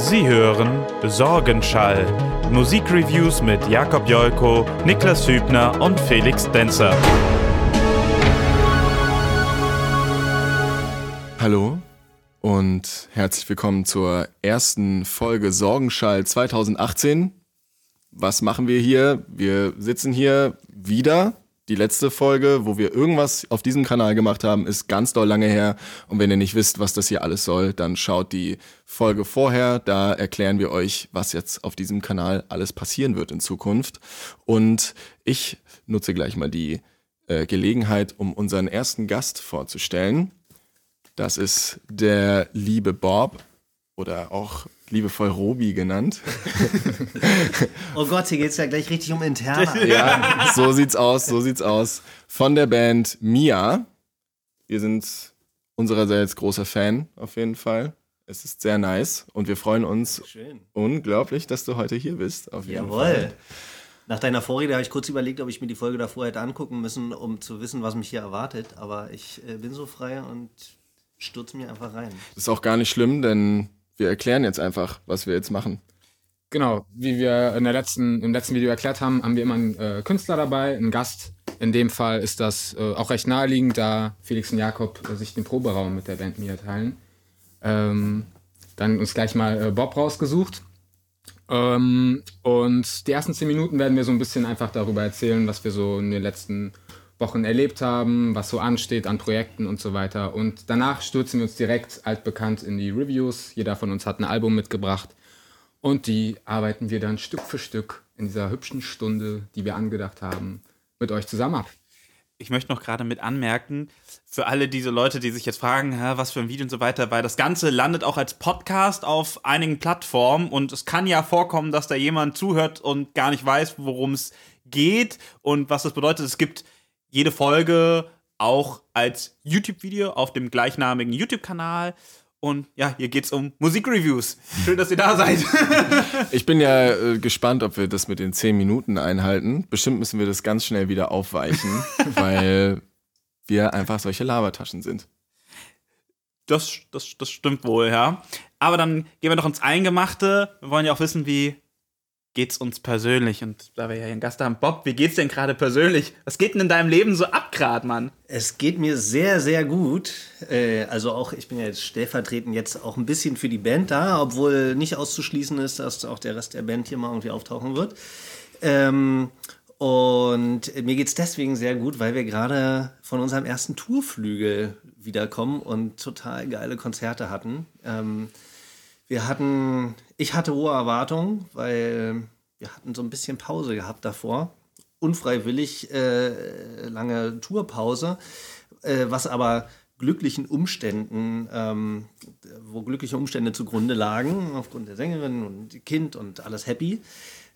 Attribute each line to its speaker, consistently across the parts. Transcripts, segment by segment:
Speaker 1: Sie hören Sorgenschall. Musikreviews mit Jakob Jolko, Niklas Hübner und Felix Denzer.
Speaker 2: Hallo und herzlich willkommen zur ersten Folge Sorgenschall 2018. Was machen wir hier? Wir sitzen hier wieder die letzte Folge, wo wir irgendwas auf diesem Kanal gemacht haben, ist ganz doll lange her. Und wenn ihr nicht wisst, was das hier alles soll, dann schaut die Folge vorher. Da erklären wir euch, was jetzt auf diesem Kanal alles passieren wird in Zukunft. Und ich nutze gleich mal die äh, Gelegenheit, um unseren ersten Gast vorzustellen. Das ist der liebe Bob oder auch liebevoll Robi genannt.
Speaker 3: oh Gott, hier geht es ja gleich richtig um Interne.
Speaker 2: ja, so sieht's aus, so sieht's aus. Von der Band Mia. Wir sind unsererseits großer Fan auf jeden Fall. Es ist sehr nice und wir freuen uns Schön. unglaublich, dass du heute hier bist. Auf jeden Jawohl. Fall.
Speaker 3: Nach deiner Vorrede habe ich kurz überlegt, ob ich mir die Folge davor hätte angucken müssen, um zu wissen, was mich hier erwartet. Aber ich äh, bin so frei und stürze mir einfach rein.
Speaker 2: Das ist auch gar nicht schlimm, denn wir erklären jetzt einfach, was wir jetzt machen.
Speaker 4: Genau, wie wir in der letzten, im letzten Video erklärt haben, haben wir immer einen äh, Künstler dabei, einen Gast. In dem Fall ist das äh, auch recht naheliegend, da Felix und Jakob äh, sich den Proberaum mit der Band mir teilen. Ähm, dann uns gleich mal äh, Bob rausgesucht. Ähm, und die ersten zehn Minuten werden wir so ein bisschen einfach darüber erzählen, was wir so in den letzten Wochen erlebt haben, was so ansteht an Projekten und so weiter. Und danach stürzen wir uns direkt altbekannt in die Reviews. Jeder von uns hat ein Album mitgebracht. Und die arbeiten wir dann Stück für Stück in dieser hübschen Stunde, die wir angedacht haben, mit euch zusammen ab.
Speaker 1: Ich möchte noch gerade mit anmerken, für alle diese Leute, die sich jetzt fragen, was für ein Video und so weiter, weil das Ganze landet auch als Podcast auf einigen Plattformen und es kann ja vorkommen, dass da jemand zuhört und gar nicht weiß, worum es geht und was das bedeutet. Es gibt jede Folge auch als YouTube-Video auf dem gleichnamigen YouTube-Kanal. Und ja, hier geht es um Musikreviews. Schön, dass ihr da seid.
Speaker 2: ich bin ja äh, gespannt, ob wir das mit den 10 Minuten einhalten. Bestimmt müssen wir das ganz schnell wieder aufweichen, weil wir einfach solche Labertaschen sind.
Speaker 1: Das, das, das stimmt wohl, ja. Aber dann gehen wir doch ins Eingemachte. Wir wollen ja auch wissen, wie geht's uns persönlich? Und da wir ja hier einen Gast haben, Bob, wie geht's denn gerade persönlich? Was geht denn in deinem Leben so ab gerade, Mann?
Speaker 3: Es geht mir sehr, sehr gut. Äh, also auch, ich bin ja jetzt stellvertretend jetzt auch ein bisschen für die Band da, obwohl nicht auszuschließen ist, dass auch der Rest der Band hier mal irgendwie auftauchen wird. Ähm, und mir geht's deswegen sehr gut, weil wir gerade von unserem ersten Tourflügel wiederkommen und total geile Konzerte hatten. Ähm, wir hatten, ich hatte hohe Erwartungen, weil wir hatten so ein bisschen Pause gehabt davor. Unfreiwillig äh, lange Tourpause, äh, was aber glücklichen Umständen, ähm, wo glückliche Umstände zugrunde lagen, aufgrund der Sängerin und Kind und alles happy.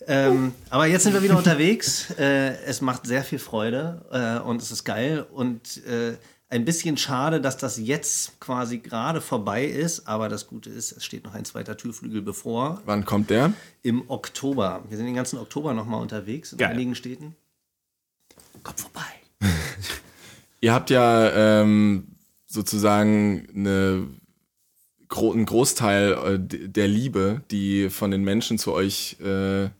Speaker 3: Ähm, aber jetzt sind wir wieder unterwegs. Äh, es macht sehr viel Freude äh, und es ist geil. Und äh, ein bisschen schade, dass das jetzt quasi gerade vorbei ist, aber das Gute ist, es steht noch ein zweiter Türflügel bevor.
Speaker 2: Wann kommt der?
Speaker 3: Im Oktober. Wir sind den ganzen Oktober nochmal unterwegs in Geil. einigen Städten. Kommt vorbei.
Speaker 2: Ihr habt ja ähm, sozusagen eine, einen Großteil äh, der Liebe, die von den Menschen zu euch äh,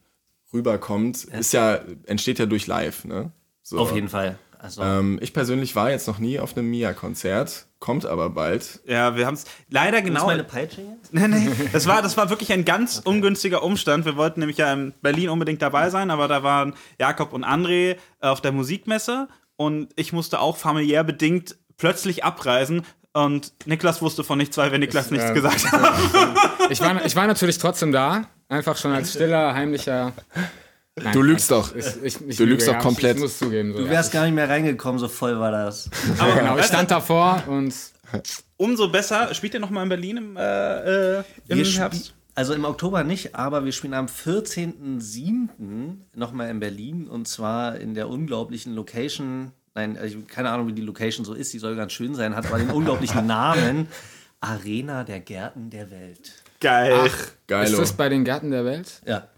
Speaker 2: rüberkommt, ja. ist ja, entsteht ja durch Live, ne?
Speaker 3: So. Auf jeden Fall.
Speaker 2: Also. Ähm, ich persönlich war jetzt noch nie auf einem Mia-Konzert, kommt aber bald.
Speaker 1: Ja, wir haben es leider genau. Ist meine Peitsche jetzt? Nee, nee. Das war, das war wirklich ein ganz okay. ungünstiger Umstand. Wir wollten nämlich ja in Berlin unbedingt dabei sein, aber da waren Jakob und André auf der Musikmesse und ich musste auch familiär bedingt plötzlich abreisen, und Niklas wusste von nichts, weil wir Niklas ich, nichts äh, gesagt haben.
Speaker 4: Ich war, ich war natürlich trotzdem da, einfach schon als stiller, heimlicher
Speaker 2: Nein, du lügst doch. Ich, ich, ich du lügst doch komplett. Ich
Speaker 3: muss zugeben. So, du wärst ja. gar nicht mehr reingekommen, so voll war das.
Speaker 4: Aber genau, ich stand davor und.
Speaker 1: Umso besser. Spielt ihr nochmal in Berlin im, äh, äh im Herbst?
Speaker 3: Also im Oktober nicht, aber wir spielen am 14.07. nochmal in Berlin und zwar in der unglaublichen Location. Nein, ich keine Ahnung, wie die Location so ist. Die soll ganz schön sein, hat aber den unglaublichen Namen Arena der Gärten der Welt.
Speaker 4: Geil. Ach, geil. Ist das bei den Gärten der Welt?
Speaker 3: Ja.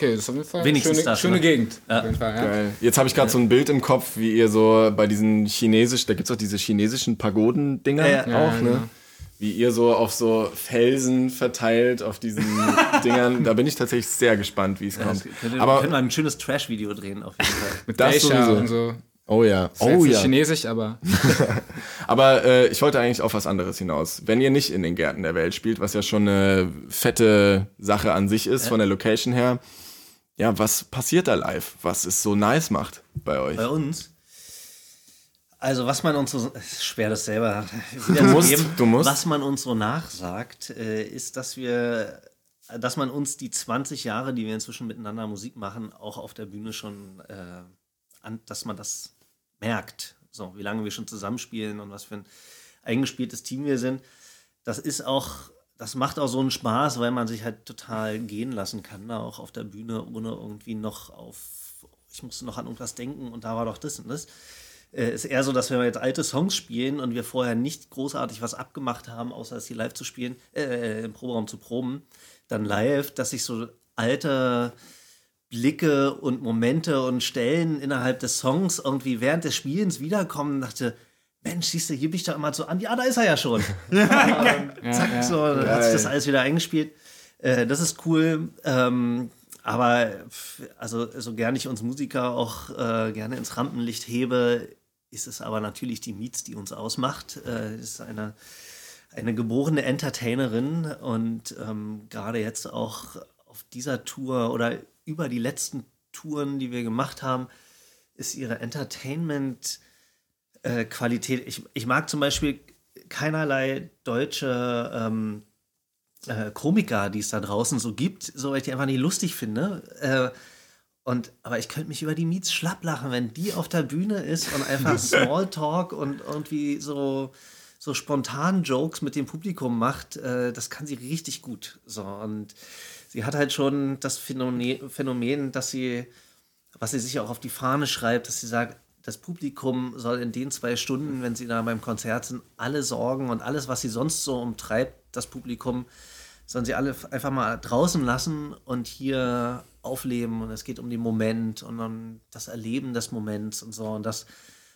Speaker 4: Okay, das ist auf jeden Fall
Speaker 3: Wenigstens
Speaker 4: schöne,
Speaker 3: das,
Speaker 4: schöne
Speaker 3: ne?
Speaker 4: Gegend.
Speaker 3: Ja.
Speaker 4: Fall,
Speaker 2: ja. Geil. Jetzt habe ich gerade so ein Bild im Kopf, wie ihr so bei diesen chinesischen, da gibt es auch diese chinesischen Pagoden-Dinger ja, auch, ne? Genau. wie ihr so auf so Felsen verteilt, auf diesen Dingern. Da bin ich tatsächlich sehr gespannt, wie es kommt.
Speaker 3: Könnte,
Speaker 2: Aber
Speaker 3: können wir ein schönes Trash-Video drehen, auf jeden Fall.
Speaker 4: Mit
Speaker 2: Das
Speaker 4: Geisha
Speaker 2: sowieso.
Speaker 4: und so.
Speaker 2: oh ja,
Speaker 4: Ist
Speaker 2: oh ja.
Speaker 4: chinesisch, aber
Speaker 2: Aber äh, ich wollte eigentlich auf was anderes hinaus. Wenn ihr nicht in den Gärten der Welt spielt, was ja schon eine fette Sache an sich ist, von der Location her, ja, was passiert da live? Was es so nice macht bei euch?
Speaker 3: Bei uns. Also was man uns so, schwer das selber
Speaker 2: Du musst,
Speaker 3: wiederzugeben.
Speaker 2: du musst.
Speaker 3: Was man uns so nachsagt, äh, ist, dass wir, dass man uns die 20 Jahre, die wir inzwischen miteinander Musik machen, auch auf der Bühne schon, äh, an, dass man das merkt. So, wie lange wir schon zusammenspielen und was für ein eingespieltes Team wir sind. Das ist auch, das macht auch so einen Spaß, weil man sich halt total gehen lassen kann, da auch auf der Bühne, ohne irgendwie noch auf, ich musste noch an irgendwas denken und da war doch das und das. Äh, ist eher so, dass wenn wir jetzt alte Songs spielen und wir vorher nicht großartig was abgemacht haben, außer es hier live zu spielen, äh, im Proberaum zu proben, dann live, dass sich so alte Blicke und Momente und Stellen innerhalb des Songs irgendwie während des Spielens wiederkommen und dachte, Mensch, siehst du, hier bin ich doch immer so an, ja, da ist er ja schon. zack,
Speaker 4: ja.
Speaker 3: so, dann hat sich das alles wieder eingespielt. Äh, das ist cool. Ähm, aber also so gern ich uns Musiker auch äh, gerne ins Rampenlicht hebe, ist es aber natürlich die Miets, die uns ausmacht. Äh, ist eine, eine geborene Entertainerin und ähm, gerade jetzt auch auf dieser Tour oder über die letzten Touren, die wir gemacht haben, ist ihre Entertainment äh, Qualität. Ich, ich mag zum Beispiel keinerlei deutsche ähm, äh, Komiker, die es da draußen so gibt, so weil ich die einfach nicht lustig finde. Äh, und, aber ich könnte mich über die Miets schlapp lachen, wenn die auf der Bühne ist und einfach Smalltalk und irgendwie so, so spontan Jokes mit dem Publikum macht. Äh, das kann sie richtig gut. So, und sie hat halt schon das Phänomen, Phänomen, dass sie, was sie sich auch auf die Fahne schreibt, dass sie sagt, das Publikum soll in den zwei Stunden, wenn sie da beim Konzert sind, alle Sorgen und alles, was sie sonst so umtreibt, das Publikum, sollen sie alle einfach mal draußen lassen und hier aufleben. Und es geht um den Moment und um das Erleben des Moments und so. Und das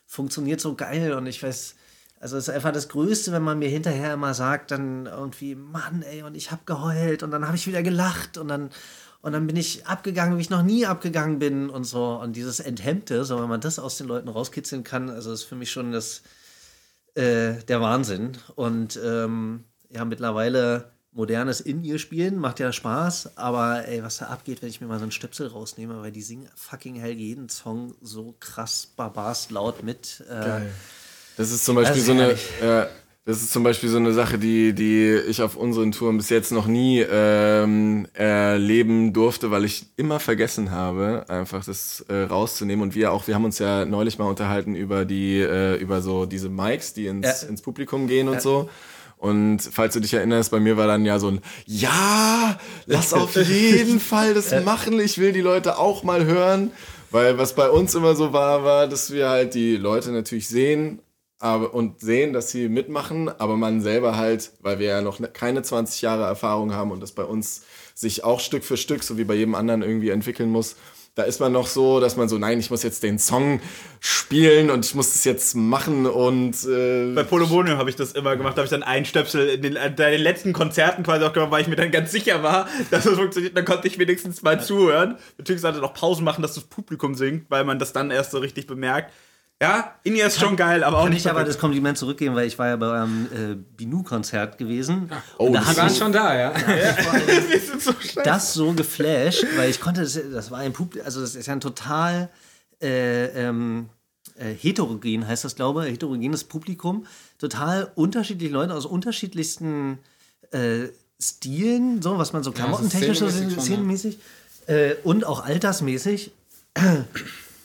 Speaker 3: funktioniert so geil. Und ich weiß, also es ist einfach das Größte, wenn man mir hinterher immer sagt, dann irgendwie, Mann, ey, und ich habe geheult und dann habe ich wieder gelacht und dann und dann bin ich abgegangen, wie ich noch nie abgegangen bin und so. Und dieses Enthemmte, so wenn man das aus den Leuten rauskitzeln kann, also ist für mich schon das, äh, der Wahnsinn. Und ähm, ja, mittlerweile modernes in ihr spielen, macht ja Spaß, aber ey, was da abgeht, wenn ich mir mal so einen Stöpsel rausnehme, weil die singen fucking hell jeden Song so krass barbarst laut mit. Äh,
Speaker 2: Das ist zum Beispiel
Speaker 3: ist
Speaker 2: so eine, äh, das ist zum Beispiel so eine Sache, die, die ich auf unseren Touren bis jetzt noch nie ähm, erleben durfte, weil ich immer vergessen habe, einfach das äh, rauszunehmen. Und wir auch, wir haben uns ja neulich mal unterhalten über die, äh, über so diese Mics, die ins,
Speaker 3: Ja.
Speaker 2: ins Publikum gehen und so. Und falls du dich erinnerst, bei mir war dann ja so ein Ja, lass auf jeden Fall das machen. Ich will die Leute auch mal hören. Weil was bei uns immer so war, war, dass wir halt die Leute natürlich sehen aber, und sehen, dass sie mitmachen, aber man selber halt, weil wir ja noch ne- keine 20 Jahre Erfahrung haben und das bei uns sich auch Stück für Stück, so wie bei jedem anderen, irgendwie entwickeln muss. Da ist man noch so, dass man so, nein, ich muss jetzt den Song spielen und ich muss das jetzt machen und äh,
Speaker 1: Bei Polobonio habe ich das immer gemacht. Da habe ich dann einen Stöpsel in den, in den letzten Konzerten quasi auch gemacht, weil ich mir dann ganz sicher war, dass es funktioniert. Dann konnte ich wenigstens mal zuhören. Beziehungsweise noch Pausen machen, dass das Publikum singt, weil man das dann erst so richtig bemerkt. Ja, Inia ist schon geil, aber auch
Speaker 3: Kann
Speaker 1: nicht
Speaker 3: ich aber das Kompliment zurückgeben, weil ich war ja bei eurem äh, Binu-Konzert gewesen.
Speaker 2: Oh,
Speaker 3: Und da
Speaker 2: das
Speaker 3: hat
Speaker 4: Die waren
Speaker 3: mich
Speaker 4: schon da, ja.
Speaker 3: das so geflasht, weil ich konnte, das, das war ein Publikum, also das ist ja ein total äh, ähm, äh, heterogen, heißt das, glaube ich, heterogenes Publikum. Total unterschiedliche Leute aus unterschiedlichsten äh, Stilen, so was man so klamottentechnisch, so
Speaker 4: szenenmäßig schon, ja.
Speaker 3: szenenmäßig äh, und auch altersmäßig.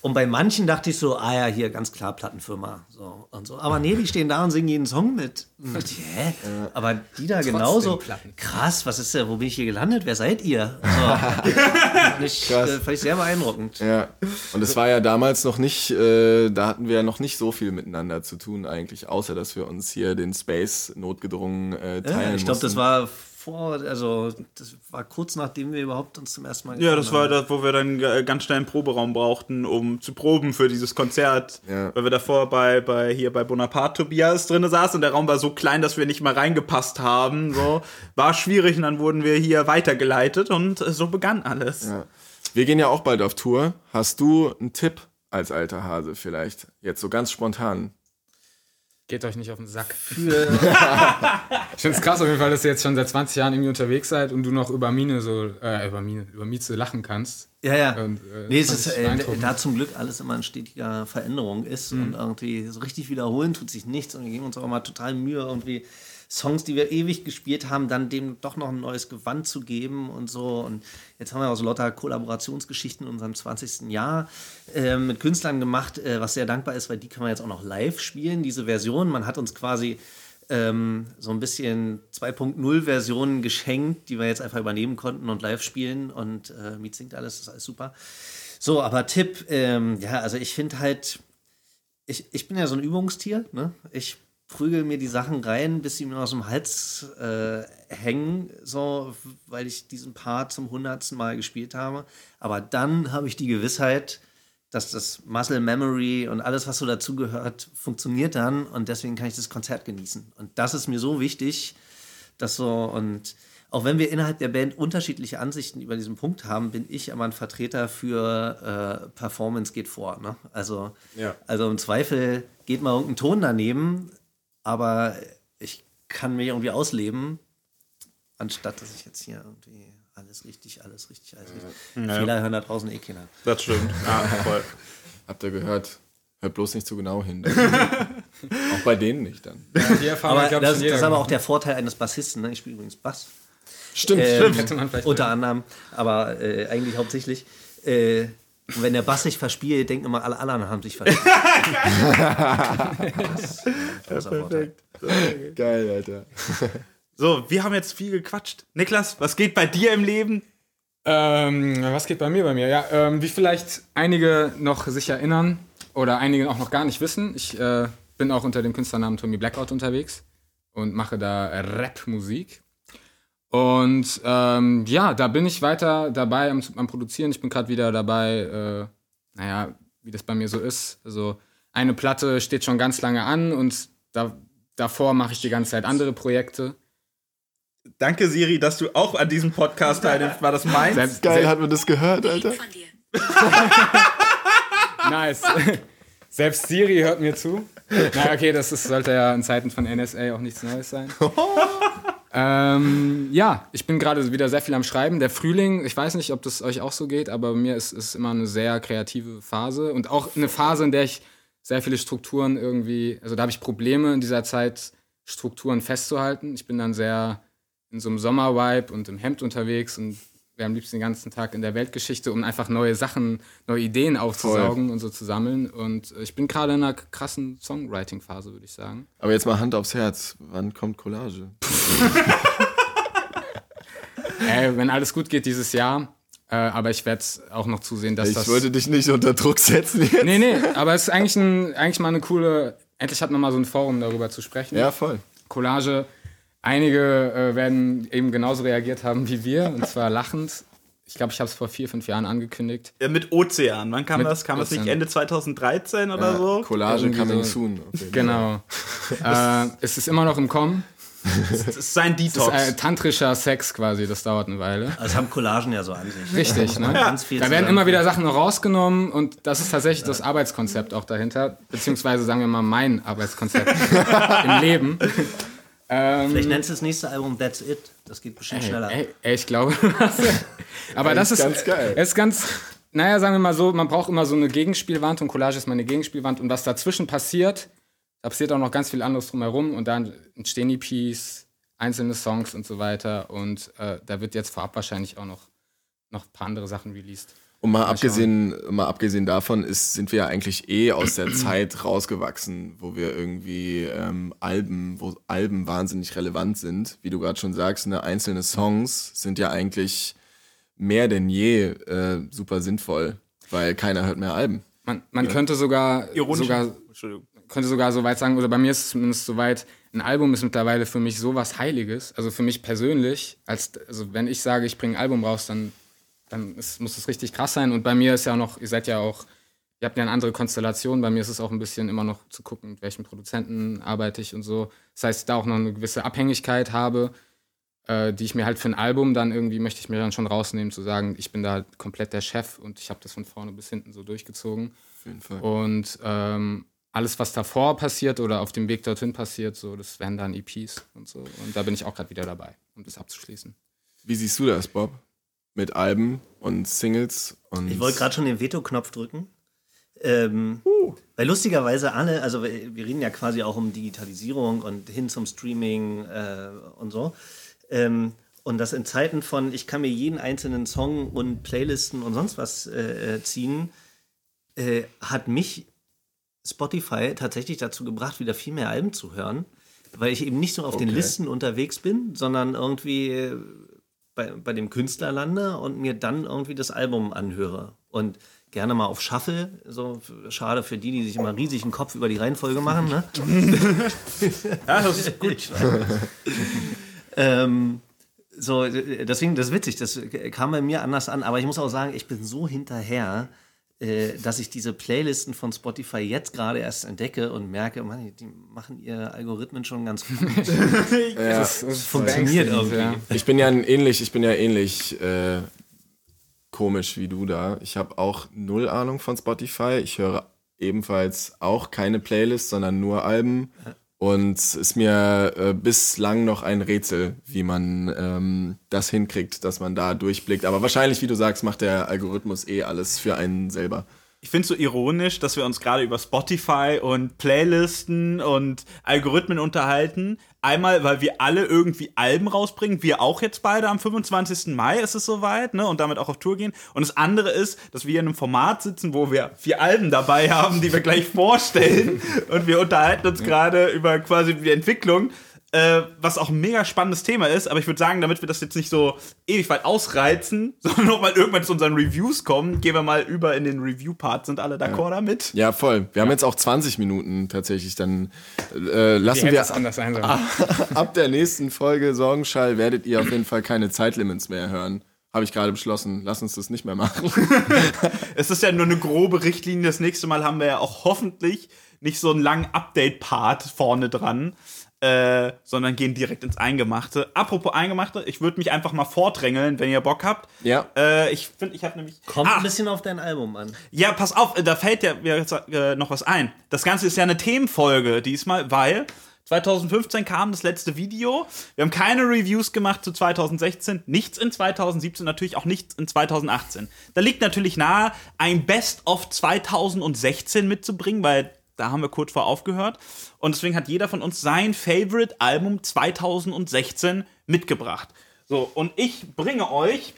Speaker 3: Und bei manchen dachte ich so, ah ja, hier ganz klar Plattenfirma. So und so. Aber nee, die stehen da und singen jeden Song mit. Und ich, Hä? Aber die da genauso.
Speaker 4: Platten.
Speaker 3: Krass, was ist da, wo bin ich hier gelandet? Wer seid ihr? So. Fand ich,
Speaker 2: Krass.
Speaker 3: äh, fand ich sehr beeindruckend.
Speaker 2: Ja, und es war ja damals noch nicht, äh, da hatten wir ja noch nicht so viel miteinander zu tun eigentlich, außer dass wir uns hier den Space notgedrungen äh, teilen
Speaker 3: ich glaube, das war vor, also das war kurz nachdem wir überhaupt uns zum ersten Mal
Speaker 1: Ja, das war
Speaker 3: haben.
Speaker 1: das, wo wir dann ganz schnell einen Proberaum brauchten, um zu proben für dieses Konzert.
Speaker 2: Ja.
Speaker 1: Weil wir davor bei, bei hier bei Bonaparte Tobias drin saßen und der Raum war so klein, dass wir nicht mal reingepasst haben. So war schwierig und dann wurden wir hier weitergeleitet und äh, so begann alles.
Speaker 2: Ja. Wir gehen ja auch bald auf Tour. Hast du einen Tipp als alter Hase vielleicht? Jetzt so ganz spontan.
Speaker 4: Geht euch nicht auf den Sack. ich finde es krass auf jeden Fall, dass ihr jetzt schon seit 20 Jahren irgendwie unterwegs seid und du noch über Mine so, äh, über Mine, über Mieze lachen kannst.
Speaker 3: Ja, ja.
Speaker 4: Und, äh,
Speaker 3: nee, es ist äh, da zum Glück alles immer in stetiger Veränderung ist
Speaker 4: Mhm.
Speaker 3: und irgendwie so richtig wiederholen tut sich nichts und wir geben uns auch immer total Mühe, irgendwie Songs, die wir ewig gespielt haben, dann dem doch noch ein neues Gewand zu geben und so. Und jetzt haben wir auch so lauter Kollaborationsgeschichten in unserem 20. Jahr äh, mit Künstlern gemacht, äh, was sehr dankbar ist, weil die können wir jetzt auch noch live spielen, diese Version. Man hat uns quasi ähm, so ein bisschen 2.0-Versionen geschenkt, die wir jetzt einfach übernehmen konnten und live spielen. Und äh, Miet singt alles, das ist alles super. So, aber Tipp, ähm, ja, also ich finde halt, ich, ich bin ja so ein Übungstier, ne? Ich prügel mir die Sachen rein, bis sie mir aus dem Hals äh, hängen, so, weil ich diesen Part zum hundertsten Mal gespielt habe. Aber dann habe ich die Gewissheit, dass das Muscle Memory und alles, was so dazugehört, funktioniert dann und deswegen kann ich das Konzert genießen. Und das ist mir so wichtig, dass so und auch wenn wir innerhalb der Band unterschiedliche Ansichten über diesen Punkt haben, bin ich aber ein Vertreter für äh, Performance geht vor. Ne? Also,
Speaker 2: Ja.
Speaker 3: also im Zweifel geht mal irgendein Ton daneben, aber ich kann mich irgendwie ausleben, anstatt dass ich jetzt hier irgendwie alles richtig, alles richtig, alles richtig. Fehler hören da draußen eh keiner.
Speaker 1: Das stimmt. Ja, voll.
Speaker 2: Habt ihr gehört? Hört bloß nicht zu genau hin. auch bei denen nicht dann.
Speaker 4: Die Erfahrung
Speaker 3: Aber das, das ist aber auch
Speaker 4: gemacht.
Speaker 3: der Vorteil eines Bassisten. Ne? Ich spiele übrigens Bass.
Speaker 2: Stimmt,
Speaker 3: Ähm,
Speaker 4: vielleicht
Speaker 3: unter anderem, aber äh, eigentlich hauptsächlich. Äh, und wenn der Bass sich verspielt, denken immer alle anderen haben sich verspielt. das, das ist Vorteil.
Speaker 2: Geil, Alter.
Speaker 1: So, wir haben jetzt viel gequatscht. Niklas, was geht bei dir im Leben?
Speaker 4: Ähm, was geht bei mir bei mir? Ja, ähm, wie vielleicht einige noch sich erinnern oder einige auch noch gar nicht wissen, ich äh, bin auch unter dem Künstlernamen Tommy Blackout unterwegs und mache da Rap-Musik. Und ähm, ja, da bin ich weiter dabei am, am Produzieren. Ich bin gerade wieder dabei, äh, naja, wie das bei mir so ist. Also eine Platte steht schon ganz lange an und da, davor mache ich die ganze Zeit andere Projekte.
Speaker 1: Danke, Siri, dass du auch an diesem Podcast teilnimmst. War das meins?
Speaker 4: Selbst,
Speaker 2: Geil, hat man das gehört, Alter?
Speaker 5: von dir.
Speaker 4: Nice. Selbst Siri hört mir zu. Na, okay, das ist, sollte ja in Zeiten von NSA auch nichts Neues sein. ähm, ja, ich bin gerade wieder sehr viel am Schreiben. Der Frühling, ich weiß nicht, ob das euch auch so geht, aber mir ist es immer eine sehr kreative Phase und auch eine Phase, in der ich sehr viele Strukturen irgendwie, also da habe ich Probleme in dieser Zeit, Strukturen festzuhalten. Ich bin dann sehr in so einem Sommervibe und im Hemd unterwegs und wäre am liebsten den ganzen Tag in der Weltgeschichte, um einfach neue Sachen, neue Ideen aufzusaugen und so zu sammeln. Und äh, ich bin gerade in einer krassen Songwriting-Phase, würde ich sagen.
Speaker 2: Aber jetzt mal Hand aufs Herz. Wann kommt Collage?
Speaker 4: Äh, wenn alles gut geht dieses Jahr, äh, aber ich werde auch noch zusehen, dass
Speaker 2: Ich
Speaker 4: das.
Speaker 2: wollte dich nicht unter Druck setzen jetzt.
Speaker 4: nee, nee, aber es ist eigentlich, ein, eigentlich mal eine coole. Endlich hat man mal so ein Forum darüber zu sprechen.
Speaker 2: Ja, voll.
Speaker 4: Collage. Einige äh, werden eben genauso reagiert haben wie wir, und zwar lachend. Ich glaube, ich habe es vor vier, fünf Jahren angekündigt.
Speaker 1: Ja, mit Ozean. Wann kam
Speaker 4: Mit
Speaker 1: das? Kam das nicht
Speaker 4: Ozean.
Speaker 1: Ende 2013 oder so?
Speaker 2: Collage
Speaker 4: Irgendwie
Speaker 2: coming
Speaker 4: so.
Speaker 2: soon. Okay.
Speaker 4: Genau. äh, es ist immer noch im Kommen.
Speaker 1: Das ist sein
Speaker 4: Es ist
Speaker 1: Detox.
Speaker 4: äh, tantrischer Sex quasi, das dauert eine Weile.
Speaker 3: Das haben Collagen ja so an sich.
Speaker 4: Richtig, ne?
Speaker 3: Ganz viel
Speaker 4: Da werden immer wieder Sachen noch rausgenommen und das ist tatsächlich das Arbeitskonzept auch dahinter, beziehungsweise sagen wir mal mein Arbeitskonzept im Leben. Ähm,
Speaker 3: Vielleicht nennst du das nächste Album That's It. Das geht bestimmt schneller.
Speaker 4: ey, ey, ich glaube. Aber das ist
Speaker 2: ganz geil.
Speaker 4: Es ist ganz, naja, sagen wir mal so, man braucht immer so eine Gegenspielwand und Collage ist meine Gegenspielwand und was dazwischen passiert, da passiert auch noch ganz viel anderes drumherum und dann entstehen EPs, einzelne Songs und so weiter und äh, da wird jetzt vorab wahrscheinlich auch noch, noch ein paar andere Sachen released.
Speaker 2: Und mal abgesehen, mal abgesehen davon ist, sind wir ja eigentlich eh aus der Zeit rausgewachsen, wo wir irgendwie ähm, Alben, wo Alben wahnsinnig relevant sind. Wie du gerade schon sagst, ne, einzelne Songs sind ja eigentlich mehr denn je äh, super sinnvoll, weil keiner hört mehr Alben.
Speaker 4: Man, man könnte sogar,
Speaker 1: Ironisch.
Speaker 4: sogar könnte sogar so weit sagen, oder bei mir ist es zumindest so weit, ein Album ist mittlerweile für mich sowas Heiliges, also für mich persönlich, als also wenn ich sage, ich bringe ein Album raus, dann, dann ist, muss es richtig krass sein. Und bei mir ist ja auch noch, ihr seid ja auch, ihr habt ja eine andere Konstellation, bei mir ist es auch ein bisschen immer noch zu gucken, mit welchen Produzenten arbeite ich und so. Das heißt, ich da auch noch eine gewisse Abhängigkeit habe, äh, die ich mir halt für ein Album dann irgendwie möchte ich mir dann schon rausnehmen, zu sagen, ich bin da komplett der Chef und ich habe das von vorne bis hinten so durchgezogen.
Speaker 2: Auf jeden Fall.
Speaker 4: Und ähm, alles, was davor passiert oder auf dem Weg dorthin passiert, so, das wären dann EPs und so. Und da bin ich auch gerade wieder dabei, um das abzuschließen.
Speaker 2: Wie siehst du das, Bob? Mit Alben und Singles und.
Speaker 3: Ich wollte gerade schon den Veto-Knopf drücken. Ähm, Weil lustigerweise alle, also wir wir reden ja quasi auch um Digitalisierung und hin zum Streaming äh, und so. Ähm, und das in Zeiten von, ich kann mir jeden einzelnen Song und Playlisten und sonst was äh, äh, ziehen, äh, hat mich Spotify tatsächlich dazu gebracht, wieder viel mehr Alben zu hören, weil ich eben nicht so auf den
Speaker 2: Okay.
Speaker 3: Listen unterwegs bin, sondern irgendwie äh, bei, bei dem Künstler lande und mir dann irgendwie das Album anhöre. Und gerne mal auf Shuffle. So schade für die, die sich immer riesig einen Kopf über die Reihenfolge machen. Ne?
Speaker 1: Ja, das ist gut.
Speaker 3: ähm, so, äh, deswegen, das ist witzig, das kam bei mir anders an, aber ich muss auch sagen, ich bin so hinterher, äh, dass ich diese Playlisten von Spotify jetzt gerade erst entdecke und merke, Mann, die machen ihre Algorithmen schon ganz gut.
Speaker 2: ja,
Speaker 4: Das, das
Speaker 3: funktioniert irgendwie.
Speaker 2: ich bin ja ein ähnlich, ich bin ja ähnlich äh, komisch wie du da. Ich habe auch null Ahnung von Spotify. Ich höre ebenfalls auch keine Playlist, sondern nur Alben. Und ist mir äh, bislang noch ein Rätsel, wie man ähm, das hinkriegt, dass man da durchblickt. Aber wahrscheinlich, wie du sagst, macht der Algorithmus eh alles für einen selber.
Speaker 1: Ich finde es so ironisch, dass wir uns gerade über Spotify und Playlisten und Algorithmen unterhalten. Einmal, weil wir alle irgendwie Alben rausbringen, wir auch jetzt beide am 25. Mai ist es soweit, ne, und damit auch auf Tour gehen. Und das andere ist, dass wir in einem Format sitzen, wo wir vier Alben dabei haben, die wir gleich vorstellen. und wir unterhalten uns gerade über quasi die Entwicklung. Äh, was auch ein mega spannendes Thema ist, aber ich würde sagen, damit wir das jetzt nicht so ewig weit ausreizen, sondern noch mal irgendwann zu unseren Reviews kommen, gehen wir mal über in den Review-Part. Sind alle d'accord damit?
Speaker 2: Ja, voll. Wir haben jetzt auch 20 Minuten tatsächlich. Dann äh, lassen wir
Speaker 4: es anders sein sollen?
Speaker 2: ab der nächsten Folge Sorgenschall werdet ihr auf jeden Fall keine Zeitlimits mehr hören. Habe ich gerade beschlossen. Lass uns das nicht mehr machen.
Speaker 1: Es ist ja nur eine grobe Richtlinie. Das nächste Mal haben wir ja auch hoffentlich nicht so einen langen Update-Part vorne dran, äh, sondern gehen direkt ins Eingemachte. Apropos Eingemachte, ich würde mich einfach mal vordrängeln, wenn ihr Bock habt.
Speaker 2: Ja.
Speaker 1: Äh, ich finde, ich habe nämlich.
Speaker 3: Kommt
Speaker 1: Ah,
Speaker 3: ein bisschen auf dein Album an.
Speaker 1: Ja, pass auf, da fällt ja mir jetzt, äh, noch was ein. Das Ganze ist ja eine Themenfolge diesmal, weil 2015 kam das letzte Video. Wir haben keine Reviews gemacht zu 2016, nichts in 2017, natürlich auch nichts in 2018. Da liegt natürlich nahe, ein Best of 2016 mitzubringen, weil da haben wir kurz vor aufgehört. Und deswegen hat jeder von uns sein Favorite-Album 2016 mitgebracht. So, und ich bringe euch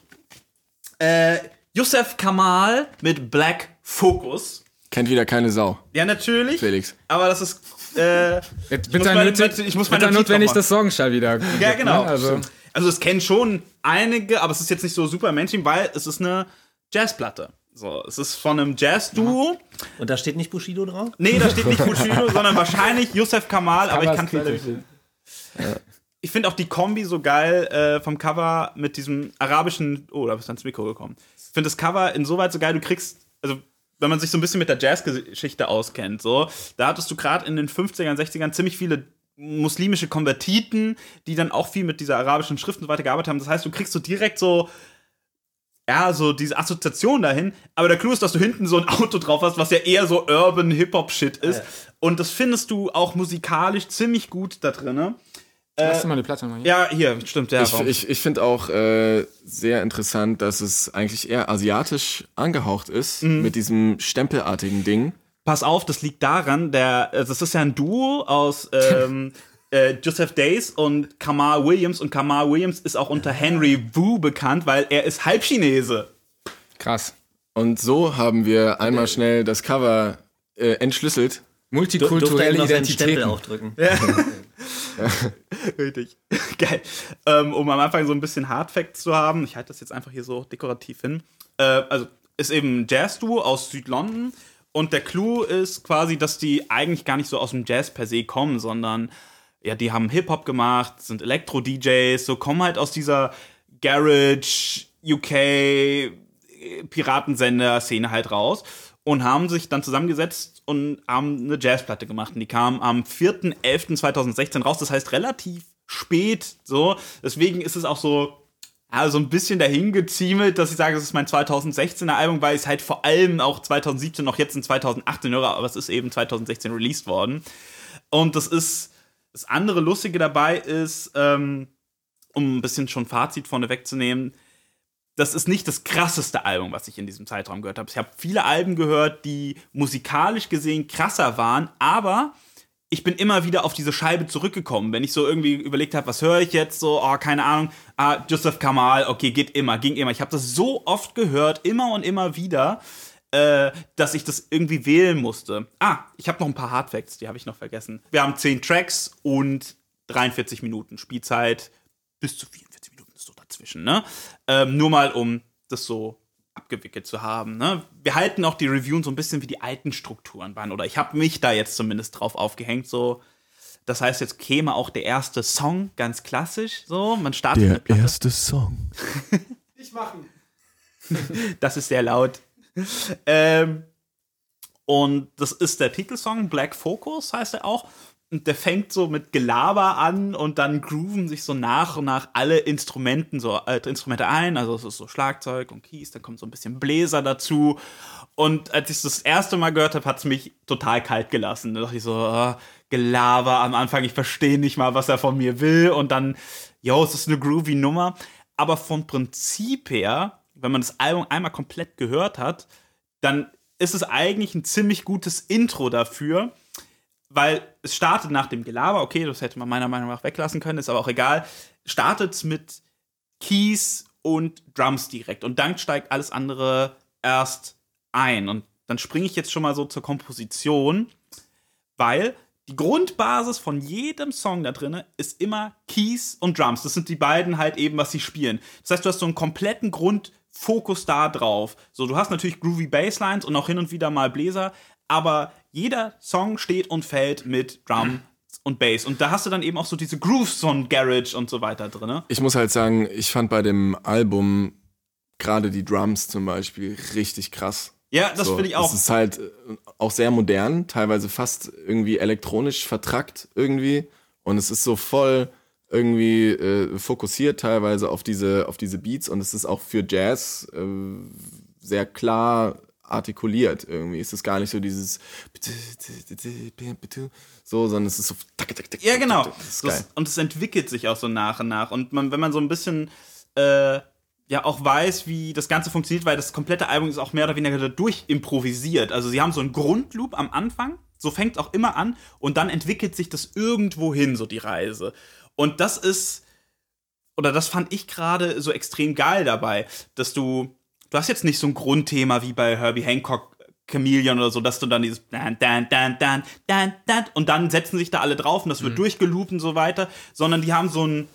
Speaker 1: äh, Yusef Kamal mit Black Focus.
Speaker 2: Kennt wieder keine Sau.
Speaker 1: Ja, natürlich.
Speaker 2: Felix.
Speaker 1: Aber das ist. Äh,
Speaker 4: Jetzt
Speaker 1: ich muss
Speaker 4: bitte nötig,
Speaker 1: ich muss
Speaker 4: bitte notwendig das Sorgenschall wieder.
Speaker 1: ja, genau.
Speaker 4: Also,
Speaker 1: Also, es kennen schon einige, aber es ist jetzt nicht so super Mainstream, weil es ist eine Jazzplatte. So, es ist von einem Jazz-Duo.
Speaker 3: Und da steht nicht Bushido drauf?
Speaker 1: Nee, da steht nicht Bushido, sondern wahrscheinlich Yusef Kamal, aber ich kann
Speaker 4: ist kritisch.
Speaker 1: Ich finde auch die Kombi so geil äh, vom Cover mit diesem arabischen. Oh, da bist du ans Mikro gekommen. Ich finde das Cover insoweit so geil, du kriegst, also wenn man sich so ein bisschen mit der Jazzgeschichte auskennt, so, da hattest du gerade in den 50ern, 60ern ziemlich viele muslimische Konvertiten, die dann auch viel mit dieser arabischen Schrift und so weiter gearbeitet haben. Das heißt, du kriegst so direkt so ja, so diese Assoziation dahin. Aber der Clou ist, dass du hinten so ein Auto drauf hast, was ja eher so Urban Hip-Hop-Shit ist. Und das findest du auch musikalisch ziemlich gut da drin.
Speaker 4: Lass dir mal die Platte mal hier.
Speaker 1: Ja, hier, stimmt, ja.
Speaker 2: Ich, ich, ich finde auch äh, sehr interessant, dass es eigentlich eher asiatisch angehaucht ist,
Speaker 1: Mhm.
Speaker 2: mit diesem stempelartigen Ding.
Speaker 1: Pass auf, das liegt daran, der, äh, das ist ja ein Duo aus ähm, äh, Joseph Days und Kamal Williams. Und Kamal Williams ist auch unter Henry Wu bekannt, weil er ist Halbchinese.
Speaker 4: Krass.
Speaker 2: Und so haben wir einmal schnell das Cover äh, entschlüsselt.
Speaker 4: Multikulturelle
Speaker 3: noch seinen Stempel
Speaker 4: Identitäten.
Speaker 3: aufdrücken.
Speaker 1: Richtig. Geil. Ähm, um am Anfang so ein bisschen Hardfacts zu haben, ich halte das jetzt einfach hier so dekorativ hin. Äh, also ist eben ein Jazz-Duo aus Südlondon Und der Clou ist quasi, dass die eigentlich gar nicht so aus dem Jazz per se kommen, sondern ja, die haben Hip-Hop gemacht, sind Elektro-DJs, so kommen halt aus dieser Garage, UK, Piratensender-Szene halt raus und haben sich dann zusammengesetzt und haben eine Jazzplatte gemacht. Und die kam am 4.11.2016 raus, das heißt relativ spät so. Deswegen ist es auch so, ja, so ein bisschen dahin geziemelt, dass ich sage, es ist mein 2016er Album, weil es halt vor allem auch 2017 noch jetzt in 2018 höre, aber es ist eben 2016 released worden. Und das ist, das andere Lustige dabei ist, ähm, um ein bisschen schon Fazit vorne wegzunehmen, das ist nicht das krasseste Album, was ich in diesem Zeitraum gehört habe. Ich habe viele Alben gehört, die musikalisch gesehen krasser waren, aber ich bin immer wieder auf diese Scheibe zurückgekommen, wenn ich so irgendwie überlegt habe, was höre ich jetzt so, oh, keine Ahnung, ah, Joseph Kamal, okay, geht immer, ging immer. Ich habe das so oft gehört, immer und immer wieder, äh, dass ich das irgendwie wählen musste. Ah, ich habe noch ein paar Hardfacts, die habe ich noch vergessen. Wir haben 10 Tracks und 43 Minuten Spielzeit, bis zu 44 Minuten ist so dazwischen, ne? Ähm, nur mal, um das so abgewickelt zu haben. Ne? Wir halten auch die Reviews so ein bisschen wie die alten Strukturen waren. Oder ich habe mich da jetzt zumindest drauf aufgehängt. So, das heißt, jetzt käme auch der erste Song, ganz klassisch. So, man startet
Speaker 2: Der erste Song.
Speaker 4: Ich machen.
Speaker 1: Das ist sehr laut. ähm, und das ist der Titelsong, Black Focus heißt er auch. Und der fängt so mit Gelaber an und dann grooven sich so nach und nach alle Instrumenten, so äh, Instrumente ein. Also es ist so Schlagzeug und Keys, dann kommt so ein bisschen Bläser dazu. Und als ich das erste Mal gehört habe, hat es mich total kalt gelassen. Da dachte ich so, äh, Gelaber am Anfang, ich verstehe nicht mal, was er von mir will. Und dann, yo, es ist eine groovy Nummer. Aber vom Prinzip her, wenn man das Album einmal komplett gehört hat, dann ist es eigentlich ein ziemlich gutes Intro dafür, weil es startet nach dem Gelaber, okay, das hätte man meiner Meinung nach weglassen können, ist aber auch egal. Startet mit Keys und Drums direkt und dann steigt alles andere erst ein. Und dann springe ich jetzt schon mal so zur Komposition, weil die Grundbasis von jedem Song da drin ist immer Keys und Drums. Das sind die beiden halt eben, was sie spielen. Das heißt, du hast so einen kompletten Grundfokus da drauf. So, du hast natürlich groovy Basslines und auch hin und wieder mal Bläser, aber jeder Song steht und fällt mit Drum und Bass. Und da hast du dann eben auch so diese Grooves von Garage und so weiter drin.
Speaker 2: Ich muss halt sagen, ich fand bei dem Album gerade die Drums zum Beispiel richtig krass.
Speaker 1: Ja, das
Speaker 2: So,
Speaker 1: finde ich auch.
Speaker 2: Das ist halt äh, auch sehr modern, teilweise fast irgendwie elektronisch vertrackt irgendwie. Und es ist so voll irgendwie äh, fokussiert teilweise auf diese, auf diese Beats und es ist auch für Jazz äh, sehr klar artikuliert irgendwie. Es ist gar nicht so dieses so, sondern es ist so
Speaker 1: Ja, genau.
Speaker 2: Das
Speaker 1: und es entwickelt sich auch so nach und nach. Und man, wenn man so ein bisschen äh, ja auch weiß, wie das Ganze funktioniert, weil das komplette Album ist auch mehr oder weniger durch improvisiert. Also sie haben so einen Grundloop am Anfang, so fängt es auch immer an, und dann entwickelt sich das irgendwo hin, so die Reise. Und das ist, oder das fand ich gerade so extrem geil dabei, dass du, du hast jetzt nicht so ein Grundthema wie bei Herbie Hancock Chameleon oder so, dass du dann dieses dan, dan, dan, dan, dan, dan, und dann setzen sich da alle drauf und das wird durchgeloopt und so weiter, sondern die haben so ein,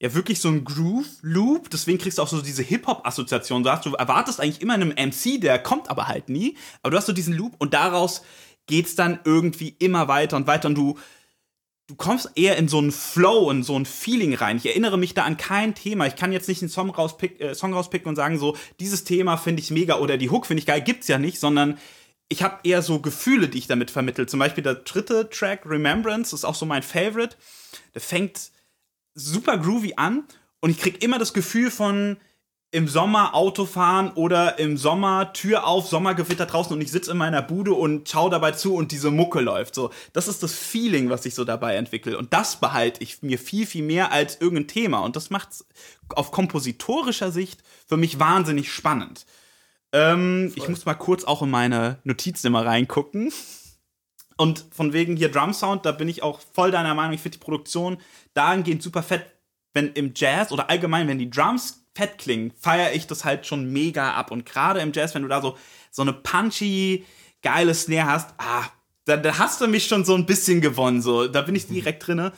Speaker 1: ja wirklich so ein Groove-Loop, deswegen kriegst du auch so diese Hip-Hop-Assoziation. Du, hast- du erwartest eigentlich immer einen MC, der kommt aber halt nie, aber du hast so diesen Loop und daraus geht's dann irgendwie immer weiter und weiter und du, du kommst eher in so einen Flow, in so ein Feeling rein. Ich erinnere mich da an kein Thema. Ich kann jetzt nicht einen Song, rauspick, äh, Song rauspicken und sagen, so, dieses Thema finde ich mega oder die Hook finde ich geil, gibt's ja nicht, sondern ich habe eher so Gefühle, die ich damit vermittle. Zum Beispiel der dritte Track, Remembrance, ist auch so mein Favorite. Der fängt super groovy an und ich krieg immer das Gefühl von im Sommer Autofahren oder im Sommer Tür auf, Sommergewitter draußen und ich sitze in meiner Bude und schau dabei zu und diese Mucke läuft. So, das ist das Feeling, was ich so dabei entwickle und das behalte ich mir viel viel mehr als irgendein Thema und das macht's auf kompositorischer Sicht für mich wahnsinnig spannend. Ähm, ich muss mal kurz auch in meine Notiznummer reingucken. Und von wegen hier Drum Sound, da bin ich auch voll deiner Meinung. Ich finde die Produktion dahingehend super fett. Wenn im Jazz oder allgemein, wenn die Drums fett klingen, feiere ich das halt schon mega ab. Und gerade im Jazz, wenn du da so, so eine punchy, geile Snare hast, ah, da, da hast du mich schon so ein bisschen gewonnen. So. Da bin ich direkt drinne.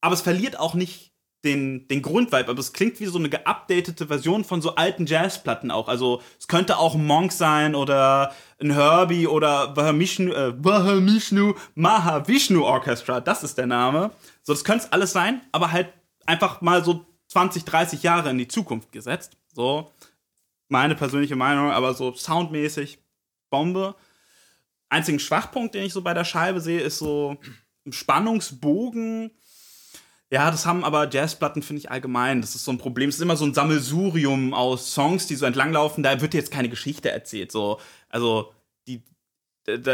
Speaker 1: Aber es verliert auch nicht den, den Grundvibe, aber es klingt wie so eine geupdatete Version von so alten Jazzplatten auch. Also es könnte auch ein Monk sein oder ein Herbie oder Mahavishnu, äh, Mahavishnu Orchestra, das ist der Name. So, das könnte es alles sein, aber halt einfach mal so 20, 30 Jahre in die Zukunft gesetzt. So, meine persönliche Meinung, aber so soundmäßig Bombe. Einzigen Schwachpunkt, den ich so bei der Scheibe sehe, ist so ein Spannungsbogen ja, das haben aber Jazzplatten, finde ich allgemein. Das ist so ein Problem. Es ist immer so ein Sammelsurium aus Songs, die so entlanglaufen. Da wird jetzt keine Geschichte erzählt. So, also,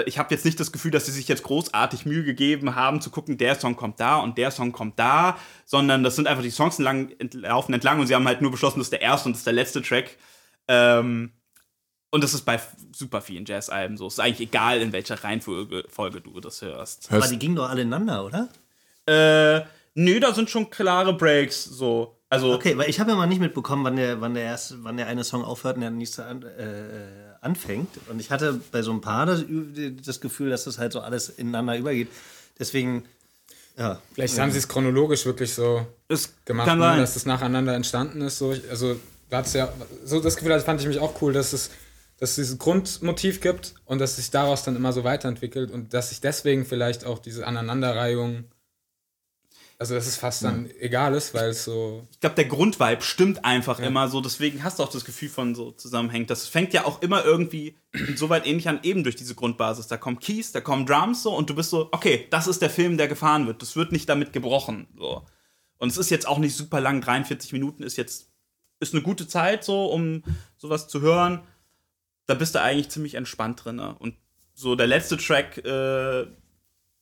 Speaker 1: ich habe jetzt nicht das Gefühl, dass sie sich jetzt großartig Mühe gegeben haben, zu gucken, der Song kommt da und der Song kommt da, sondern das sind einfach die Songs entlang, laufen entlang und sie haben halt nur beschlossen, das ist der erste und das ist der letzte Track. Ähm, und das ist bei super vielen Jazz-Alben so. Es ist eigentlich egal, in welcher Reihenfolge Folge du das hörst.
Speaker 3: Aber die gingen doch alle ineinander, oder?
Speaker 1: Äh, Nö, da sind schon klare Breaks so. Also
Speaker 3: okay, weil ich habe ja mal nicht mitbekommen, wann der, wann der erste, wann der eine Song aufhört und der nächste an, äh, anfängt. Und ich hatte bei so ein paar das, das, Gefühl, dass das halt so alles ineinander übergeht. Deswegen, ja.
Speaker 4: Vielleicht ja. haben sie es chronologisch wirklich so
Speaker 1: es
Speaker 4: gemacht, ne, dass es nacheinander entstanden ist. So, also da hat's ja so das Gefühl, das fand ich mich auch cool, dass es dass es dieses Grundmotiv gibt und dass sich daraus dann immer so weiterentwickelt und dass sich deswegen vielleicht auch diese Aneinanderreihung also, dass es fast dann ja. egal ist, weil es so.
Speaker 1: Ich glaube, der Grundvibe stimmt einfach ja. immer so. Deswegen hast du auch das Gefühl von so zusammenhängt. Das fängt ja auch immer irgendwie insoweit ähnlich an, eben durch diese Grundbasis. Da kommen Keys, da kommen Drums so und du bist so, okay, das ist der Film, der gefahren wird. Das wird nicht damit gebrochen. So. Und es ist jetzt auch nicht super lang. 43 Minuten ist jetzt ist eine gute Zeit, so, um sowas zu hören. Da bist du eigentlich ziemlich entspannt drin. Ne? Und so der letzte Track, äh,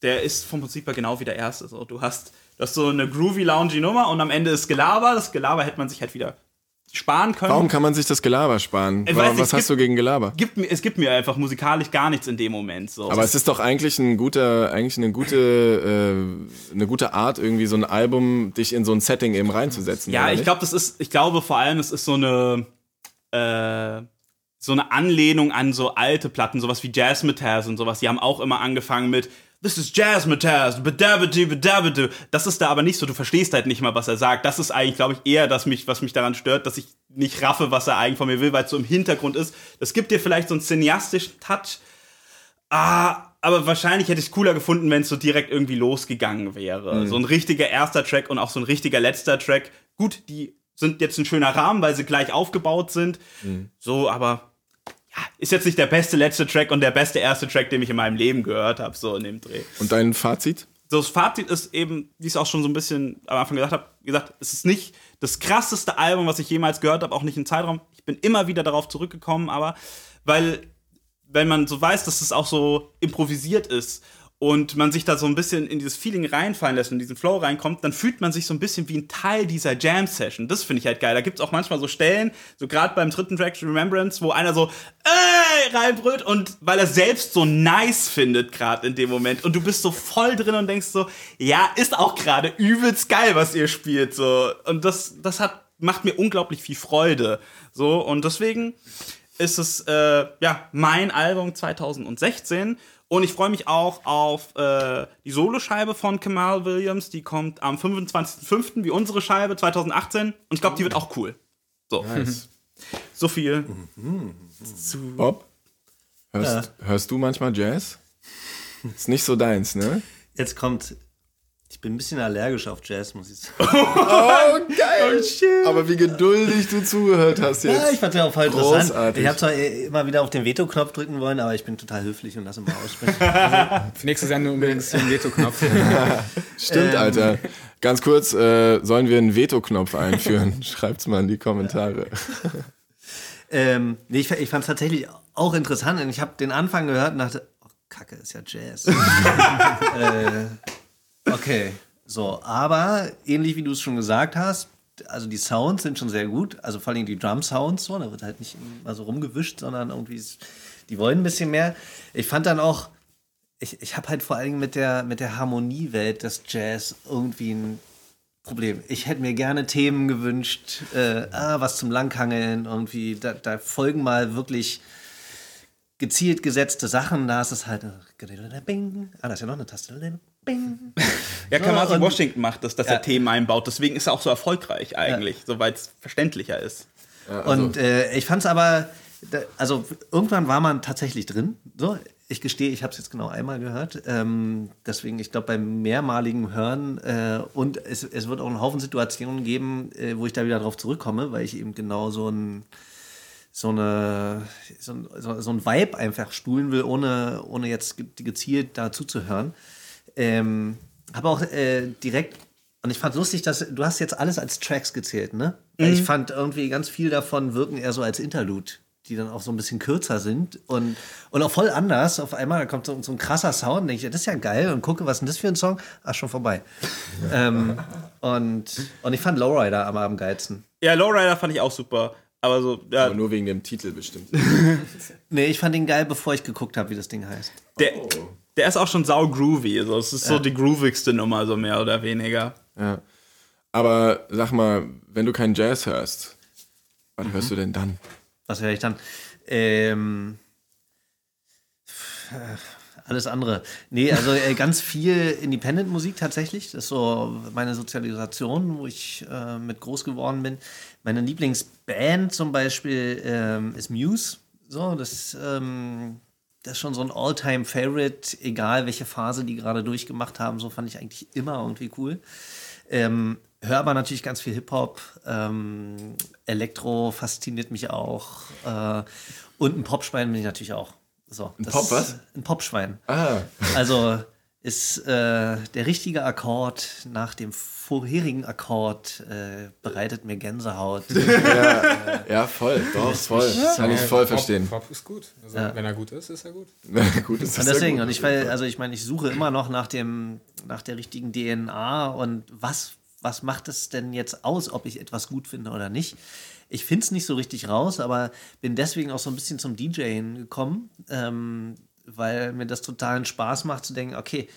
Speaker 1: der ist vom Prinzip her genau wie der erste. So, du hast das ist so eine groovy, loungy Nummer und am Ende ist Gelaber. Das Gelaber hätte man sich halt wieder sparen können.
Speaker 2: Warum kann man sich das Gelaber sparen? Warum, was hast gibt, du gegen Gelaber?
Speaker 1: Gibt, es gibt mir einfach musikalisch gar nichts in dem Moment. So.
Speaker 2: Aber es ist doch eigentlich ein guter, eigentlich eine gute, äh, eine gute Art, irgendwie so ein Album dich in so ein Setting eben reinzusetzen.
Speaker 1: Ja, ich glaube, das ist, ich glaube vor allem, es ist so eine, äh, so eine Anlehnung an so alte Platten, sowas wie Jazz Metals und sowas. Die haben auch immer angefangen mit this is Jazz Matthias, das ist da aber nicht so, du verstehst halt nicht mal, was er sagt. Das ist eigentlich, glaube ich, eher das, mich, was mich daran stört, dass ich nicht raffe, was er eigentlich von mir will, weil es so im Hintergrund ist. Das gibt dir vielleicht so einen cineastischen Touch. Ah, aber wahrscheinlich hätte ich es cooler gefunden, wenn es so direkt irgendwie losgegangen wäre. Mhm. So ein richtiger erster Track und auch so ein richtiger letzter Track. Gut, die sind jetzt ein schöner Rahmen, weil sie gleich aufgebaut sind. Mhm. So, aber ist jetzt nicht der beste letzte Track und der beste erste Track, den ich in meinem Leben gehört habe, so in dem Dreh.
Speaker 2: Und dein Fazit?
Speaker 1: So, das Fazit ist eben, wie ich es auch schon so ein bisschen am Anfang gesagt habe, gesagt, es ist nicht das krasseste Album, was ich jemals gehört habe, auch nicht im Zeitraum. Ich bin immer wieder darauf zurückgekommen, aber weil, wenn man so weiß, dass es auch so improvisiert ist und man sich da so ein bisschen in dieses Feeling reinfallen lässt und in diesen Flow reinkommt, dann fühlt man sich so ein bisschen wie ein Teil dieser Jam-Session. Das finde ich halt geil. Da gibt es auch manchmal so Stellen, so gerade beim dritten Track Remembrance, wo einer so ey, reinbrüllt und weil er selbst so nice findet gerade in dem Moment. Und du bist so voll drin und denkst so, ja, ist auch gerade übelst geil, was ihr spielt. So. Und das das hat macht mir unglaublich viel Freude. So. Und deswegen ist es äh, ja mein Album 2016 und ich freue mich auch auf äh, die Soloscheibe von Kamal Williams. Die kommt am 25.05. wie unsere Scheibe 2018. Und ich glaube, die wird auch cool. So. Nice. So viel mhm.
Speaker 2: zu. Bob, hörst, ja. hörst du manchmal Jazz? Ist nicht so deins, ne?
Speaker 3: Jetzt kommt ich bin ein bisschen allergisch auf Jazz, muss ich sagen.
Speaker 2: oh, geil! Oh, shit. Aber wie geduldig du zugehört hast jetzt.
Speaker 3: Ja, ich fand ja auch voll interessant. Großartig. Ich habe zwar immer wieder auf den Veto-Knopf drücken wollen, aber ich bin total höflich und lasse mal aussprechen.
Speaker 4: Also, Für nächste Sendung übrigens den Veto-Knopf.
Speaker 2: Stimmt, ähm, Alter. Ganz kurz, äh, sollen wir einen Veto-Knopf einführen? Schreibt's mal in die Kommentare.
Speaker 3: ähm, nee, ich, ich fand es tatsächlich auch interessant. Und ich habe den Anfang gehört und dachte, oh, Kacke, ist ja Jazz. äh, Okay, so, aber ähnlich wie du es schon gesagt hast, also die Sounds sind schon sehr gut, also vor allem die Drum-Sounds, so, da wird halt nicht immer so rumgewischt, sondern irgendwie, die wollen ein bisschen mehr. Ich fand dann auch, ich, ich habe halt vor allem mit der, mit der Harmoniewelt des Jazz irgendwie ein Problem. Ich hätte mir gerne Themen gewünscht, äh, ah, was zum Langhangeln, irgendwie, da, da folgen mal wirklich gezielt gesetzte Sachen, da ist es halt, ah, da ist ja noch eine Taste,
Speaker 1: Ja, Kamasi
Speaker 3: und-
Speaker 1: Washington macht das, dass
Speaker 3: Ja.
Speaker 1: er Themen einbaut. Deswegen ist er auch so erfolgreich eigentlich, soweit es verständlicher ist.
Speaker 3: Und äh, ich fand es aber, da, also irgendwann war man tatsächlich drin. So, ich gestehe, ich habe es jetzt genau einmal gehört. Ähm, deswegen, ich glaube, beim mehrmaligen Hören äh, und es, es wird auch einen Haufen Situationen geben, äh, wo ich da wieder drauf zurückkomme, weil ich eben genau so ein so eine so ein, so, so ein Vibe einfach spulen will, ohne, ohne jetzt ge- gezielt da zuzuhören. Ähm, habe auch äh, direkt und ich fand lustig, dass du hast jetzt alles als Tracks gezählt, ne? Weil Ich fand irgendwie ganz viel davon wirken eher so als Interlude, die dann auch so ein bisschen kürzer sind und, und auch voll anders. Auf einmal da kommt so, so ein krasser Sound, denke ich, das ist ja geil und gucke, was ist denn das für ein Song? Ach, schon vorbei. ähm, und, und ich fand Lowrider am, am geilsten.
Speaker 1: Ja, Lowrider fand ich auch super. Aber so, ja,
Speaker 2: Aber nur wegen dem Titel bestimmt.
Speaker 3: Nee, ich fand ihn geil, bevor ich geguckt habe, wie das Ding heißt.
Speaker 1: der, der ist auch schon sau groovy. Also, es ist so die groovigste Nummer, so mehr oder weniger.
Speaker 2: Ja. Aber sag mal, wenn du keinen Jazz hörst, was hörst du denn dann?
Speaker 3: Was höre ich dann? Ähm, alles andere. Nee, also äh, ganz viel Independent-Musik tatsächlich. Das ist so meine Sozialisation, wo ich äh, mit groß geworden bin. Meine Lieblingsband zum Beispiel ähm, ist Muse. So, das, ähm, das ist schon so ein All-Time-Favorite, egal welche Phase die gerade durchgemacht haben. So fand ich eigentlich immer irgendwie cool. Ähm, höre aber natürlich ganz viel Hip-Hop. Ähm, Elektro fasziniert mich auch. Äh, und ein Popschwein bin ich natürlich auch. So, ein
Speaker 2: Pop was?
Speaker 3: Ein Popschwein.
Speaker 2: Ah,
Speaker 3: Also ist äh, der richtige Akkord nach dem vorherigen Akkord äh, bereitet mir Gänsehaut.
Speaker 2: ja, voll, doch, voll. Kann ich voll verstehen.
Speaker 4: Pop, Pop ist gut. Also,
Speaker 3: Ja.
Speaker 4: Wenn er gut ist, ist er gut.
Speaker 2: gut, ist das
Speaker 3: Und deswegen,
Speaker 2: gut.
Speaker 3: und ich weil, also ich meine, ich suche immer noch nach dem, nach der richtigen DNA und was, was macht es denn jetzt aus, ob ich etwas gut finde oder nicht? Ich finde es nicht so richtig raus, aber bin deswegen auch so ein bisschen zum DJing gekommen, ähm, weil mir das totalen Spaß macht zu denken, okay,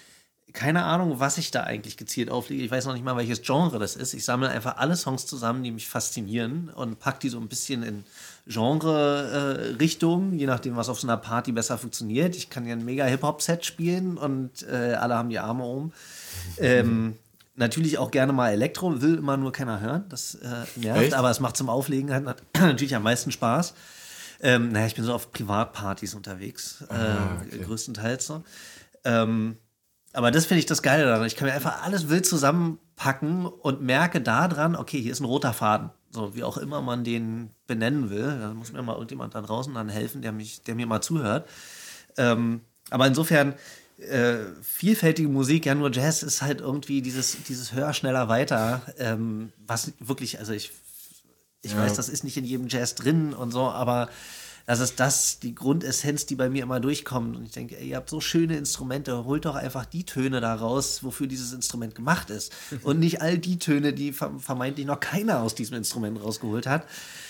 Speaker 3: keine Ahnung, was ich da eigentlich gezielt auflege. Ich weiß noch nicht mal, welches Genre das ist. Ich sammle einfach alle Songs zusammen, die mich faszinieren und pack die so ein bisschen in Genre-Richtung, je nachdem, was auf so einer Party besser funktioniert. Ich kann ja ein mega Hip-Hop-Set spielen und äh, alle haben die Arme oben. Ähm, natürlich auch gerne mal Elektro, will immer nur keiner hören. Das äh, nervt,
Speaker 2: Echt?
Speaker 3: aber es macht zum Auflegen halt nat- natürlich am meisten Spaß. Ähm, naja, ich bin so auf Privatpartys unterwegs, äh, größtenteils so. Ähm, aber das finde ich das Geile daran. Ich kann mir einfach alles wild zusammenpacken und merke daran, okay, hier ist ein roter Faden. So, wie auch immer man den benennen will. Da muss mir mal irgendjemand da draußen dann helfen, der, mich, der mir mal zuhört. Ähm, aber insofern, äh, vielfältige Musik, ja, nur Jazz ist halt irgendwie dieses, dieses höher, schneller, weiter. Ähm, was wirklich, also ich, ich weiß, das ist nicht in jedem Jazz drin und so, aber das ist das, die Grundessenz, die bei mir immer durchkommt. Und ich denke, ey, ihr habt so schöne Instrumente, holt doch einfach die Töne da raus, wofür dieses Instrument gemacht ist. Und nicht all die Töne, die ver- vermeintlich noch keiner aus diesem Instrument rausgeholt hat.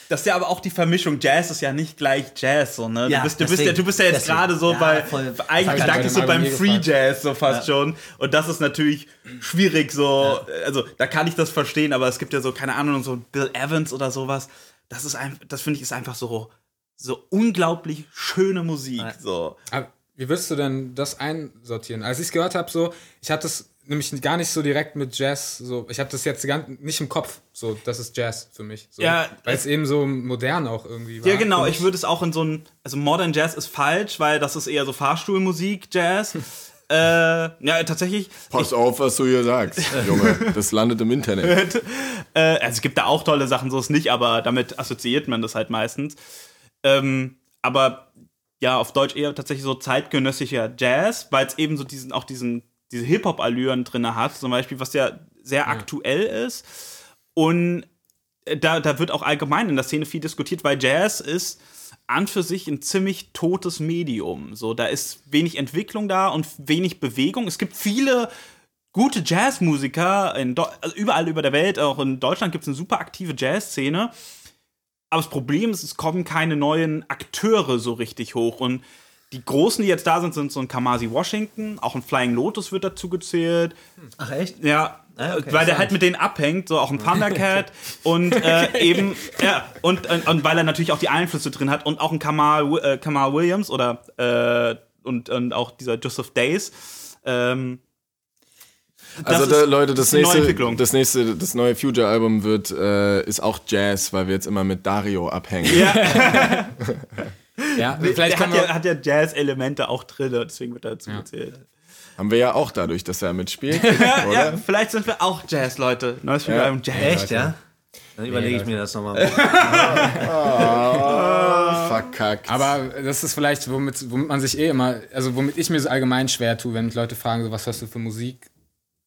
Speaker 1: Das ist ja aber auch die Vermischung. Jazz ist ja nicht gleich Jazz, so, ne?
Speaker 3: Ja,
Speaker 1: du, bist, du, bist ja,
Speaker 3: deswegen.
Speaker 1: du bist ja jetzt
Speaker 3: Deswegen.
Speaker 1: gerade so
Speaker 3: Ja,
Speaker 1: bei,
Speaker 3: voll.
Speaker 1: eigentlich
Speaker 4: Falsch,
Speaker 1: dachte
Speaker 4: bei
Speaker 1: ich so beim Free
Speaker 4: gefragt.
Speaker 1: Jazz so fast schon. Und das ist natürlich schwierig, so, also da kann ich das verstehen, aber es gibt ja so, keine Ahnung, so Bill Evans oder sowas. Das ist einfach, das finde ich ist einfach so, so unglaublich schöne Musik,
Speaker 3: Ja.
Speaker 1: so.
Speaker 4: Aber wie würdest du denn das einsortieren? Als ich es gehört habe, so, ich hatte es nämlich gar nicht so direkt mit Jazz, so, ich habe das jetzt gar nicht im Kopf, so, das ist Jazz für mich. So,
Speaker 1: Ja,
Speaker 4: weil es eben so modern auch irgendwie war.
Speaker 1: Ja, genau. Ich würde es auch in so ein. Also Modern Jazz ist falsch, weil das ist eher so Fahrstuhlmusik, Jazz. äh, ja, tatsächlich.
Speaker 2: Pass auf, was du hier sagst, Junge. Das landet im Internet.
Speaker 1: Äh, also es gibt da auch tolle Sachen, so ist nicht, aber damit assoziiert man das halt meistens. Ähm, aber ja, auf Deutsch eher tatsächlich so zeitgenössischer Jazz, weil es eben so diesen, auch diesen, diese Hip-Hop-Allüren drin hat, zum Beispiel, was ja sehr aktuell ist. Und äh, da, da wird auch allgemein in der Szene viel diskutiert, weil Jazz ist an für sich ein ziemlich totes Medium. So, da ist wenig Entwicklung da und wenig Bewegung. Es gibt viele gute Jazzmusiker in also überall über der Welt, auch in Deutschland gibt es eine super aktive Jazzszene. Aber das Problem ist, es kommen keine neuen Akteure so richtig hoch. Und die Großen, die jetzt da sind, sind so ein Kamasi Washington, auch ein Flying Lotus wird dazu gezählt.
Speaker 3: Ach echt?
Speaker 1: Ja,
Speaker 3: Ah, okay,
Speaker 1: weil der halt mit denen abhängt, so auch ein Thundercat und äh, eben, ja, und, und, und weil er natürlich auch die Einflüsse drin hat und auch ein Kamal, äh, Kamal Williams oder äh, und, und auch dieser Joseph Days. Ähm,
Speaker 2: Also da, Leute, das nächste,
Speaker 1: Entwicklung.
Speaker 2: das nächste, das neue Future-Album wird äh, ist auch Jazz, weil wir jetzt immer mit Dario abhängen.
Speaker 4: Ja,
Speaker 1: Der
Speaker 4: vielleicht
Speaker 1: hat ja, hat ja Jazz-Elemente auch drin, deswegen wird er dazu gezählt.
Speaker 2: Haben wir ja auch dadurch, dass er mitspielt,
Speaker 1: Ja,
Speaker 2: oder?
Speaker 1: ja, vielleicht sind wir auch Jazz, Leute. Neues
Speaker 2: Ja.
Speaker 1: Album Jazz.
Speaker 3: Echt, ja? Dann überlege ich mir das nochmal.
Speaker 2: Verkackt.
Speaker 4: aber das ist vielleicht, womit, womit man sich eh immer, also womit ich mir so allgemein schwer tue, wenn mich Leute fragen, so, was hörst du für Musik,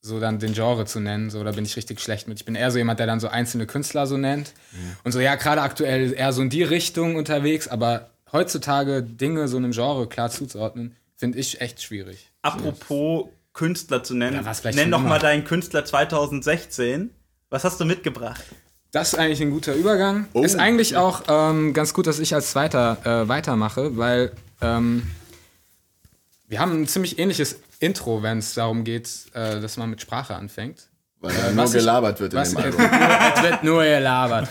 Speaker 4: so dann den Genre zu nennen, so, da bin ich richtig schlecht mit. Ich bin eher so jemand, der dann so einzelne Künstler so nennt. Und so, ja, gerade aktuell eher so in die Richtung unterwegs, aber heutzutage Dinge so einem Genre klar zuzuordnen, finde ich echt schwierig.
Speaker 1: Apropos Künstler zu nennen,
Speaker 4: Ja,
Speaker 1: nenn doch
Speaker 4: immer.
Speaker 1: mal deinen Künstler 2016. Was hast du mitgebracht?
Speaker 4: Das ist eigentlich ein guter Übergang.
Speaker 2: Oh.
Speaker 4: Ist eigentlich auch ähm, ganz gut, dass ich als Zweiter äh, weitermache, weil ähm, wir haben ein ziemlich ähnliches Intro, wenn es darum geht, äh, dass man mit Sprache anfängt.
Speaker 2: Weil da nur
Speaker 4: was ich-
Speaker 2: gelabert wird in dem Album.
Speaker 4: es wird nur gelabert.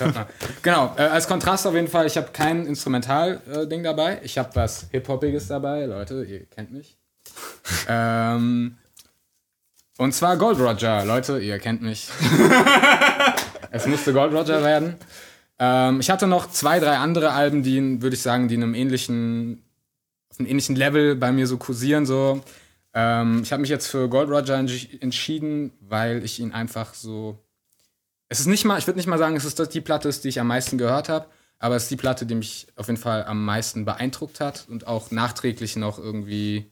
Speaker 4: Genau, äh, als Kontrast auf jeden Fall, ich habe kein Instrumental-Ding dabei. Ich habe was Hip-Hoppiges dabei, Leute, ihr kennt mich. ähm, und zwar Gold Roger, Leute, ihr kennt mich. es musste Gold Roger werden. Ähm, ich hatte noch zwei, drei andere Alben, die, würde ich sagen, die in einem ähnlichen, auf einem ähnlichen Level bei mir so kursieren. So. Ähm, ich habe mich jetzt für Gold Roger entsch- entschieden, weil ich ihn einfach so. Es ist nicht mal, ich würde nicht mal sagen, es ist das die Platte, ist, die ich am meisten gehört habe, aber es ist die Platte, die mich auf jeden Fall am meisten beeindruckt hat und auch nachträglich noch irgendwie.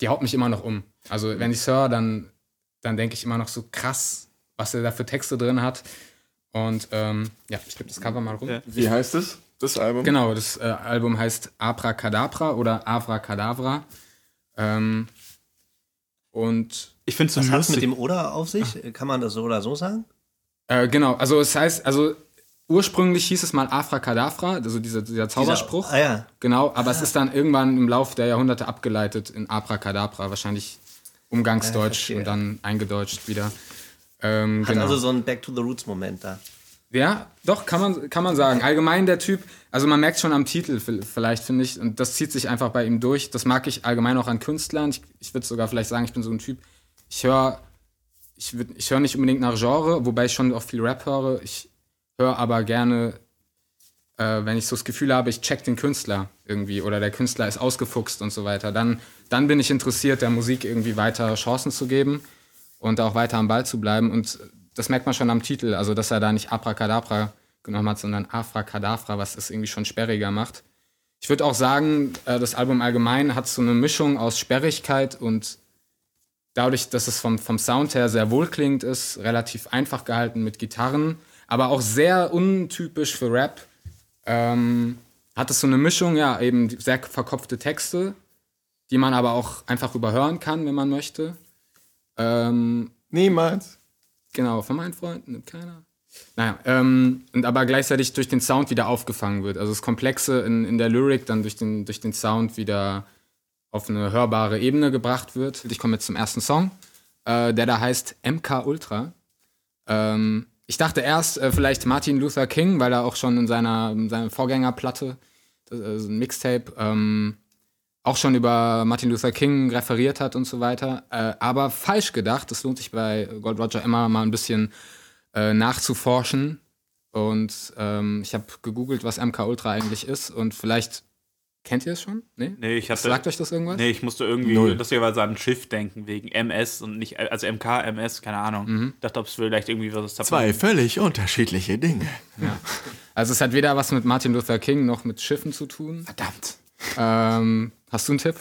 Speaker 4: Die haut mich immer noch um. Also, wenn ich es höre, dann, dann denke ich immer noch so krass, was er da für Texte drin hat. Und ähm, ja, ich gebe das Cover mal rum.
Speaker 1: Ja.
Speaker 2: Wie heißt es, das Album?
Speaker 4: Genau, das äh, Album heißt Abracadabra oder Avracadabra. Ähm, und
Speaker 1: Ich finde es so
Speaker 3: Was hat mit dem Oder auf sich? Kann man das so oder so sagen?
Speaker 4: äh, genau, also es heißt, also ursprünglich hieß es mal Avracadabra, also dieser, dieser Zauberspruch.
Speaker 3: Dieser, ah ja.
Speaker 4: Genau, aber es ist dann irgendwann im Laufe der Jahrhunderte abgeleitet in Abracadabra, wahrscheinlich Umgangsdeutsch
Speaker 3: verstehe.
Speaker 4: und dann eingedeutscht wieder. Ähm,
Speaker 3: Hat
Speaker 4: genau.
Speaker 3: also so ein Back to the Roots Moment da.
Speaker 4: Ja, doch, kann man, kann man sagen. Allgemein der Typ, also man merkt schon am Titel vielleicht, finde ich, und das zieht sich einfach bei ihm durch. Das mag ich allgemein auch an Künstlern. Ich, ich würde sogar vielleicht sagen, ich bin so ein Typ, ich höre ich, ich höre nicht unbedingt nach Genre, wobei ich schon auch viel Rap höre. Ich höre aber gerne, äh, wenn ich so das Gefühl habe, ich check den Künstler irgendwie oder der Künstler ist ausgefuchst und so weiter, dann, dann bin ich interessiert, der Musik irgendwie weiter Chancen zu geben und auch weiter am Ball zu bleiben. Und das merkt man schon am Titel, also dass er da nicht Abracadabra genommen hat, sondern Afracadabra, was es irgendwie schon sperriger macht. Ich würde auch sagen, äh, das Album allgemein hat so eine Mischung aus Sperrigkeit und dadurch, dass es vom, vom Sound her sehr wohlklingend ist, relativ einfach gehalten mit Gitarren, aber auch sehr untypisch für Rap, ähm, hat es so eine Mischung, ja, eben sehr verkopfte Texte, die man aber auch einfach überhören kann, wenn man möchte. Ähm,
Speaker 2: Niemals.
Speaker 4: Genau, von meinen Freunden nimmt keiner. Naja, ähm, und aber gleichzeitig durch den Sound wieder aufgefangen wird. Also das Komplexe in, in der Lyrik dann durch den, durch den Sound wieder auf eine hörbare Ebene gebracht wird. Ich komme jetzt zum ersten Song, äh, der da heißt MK Ultra. Ähm, ich dachte erst äh, vielleicht Martin Luther King, weil er auch schon in seiner, in seiner Vorgängerplatte, das, äh, so ein Mixtape, ähm, auch schon über Martin Luther King referiert hat und so weiter. Äh, aber falsch gedacht. Es lohnt sich bei Gold Roger immer mal ein bisschen äh, nachzuforschen. Und ähm, ich habe gegoogelt, was MK Ultra eigentlich ist. Und vielleicht kennt ihr es schon? Nee?
Speaker 1: Nee, ich hatte.
Speaker 4: Sagt euch das irgendwas?
Speaker 1: Nee, ich musste irgendwie
Speaker 2: Null.
Speaker 1: lustigerweise an ein Schiff denken, wegen MS und nicht, also MK, MS, keine Ahnung.
Speaker 4: Mhm.
Speaker 1: Dachte, ob es vielleicht irgendwie was ist.
Speaker 2: Zwei völlig unterschiedliche Dinge.
Speaker 4: Also es hat weder was mit Martin Luther King noch mit Schiffen zu tun.
Speaker 2: Verdammt.
Speaker 4: Ähm, hast du einen Tipp?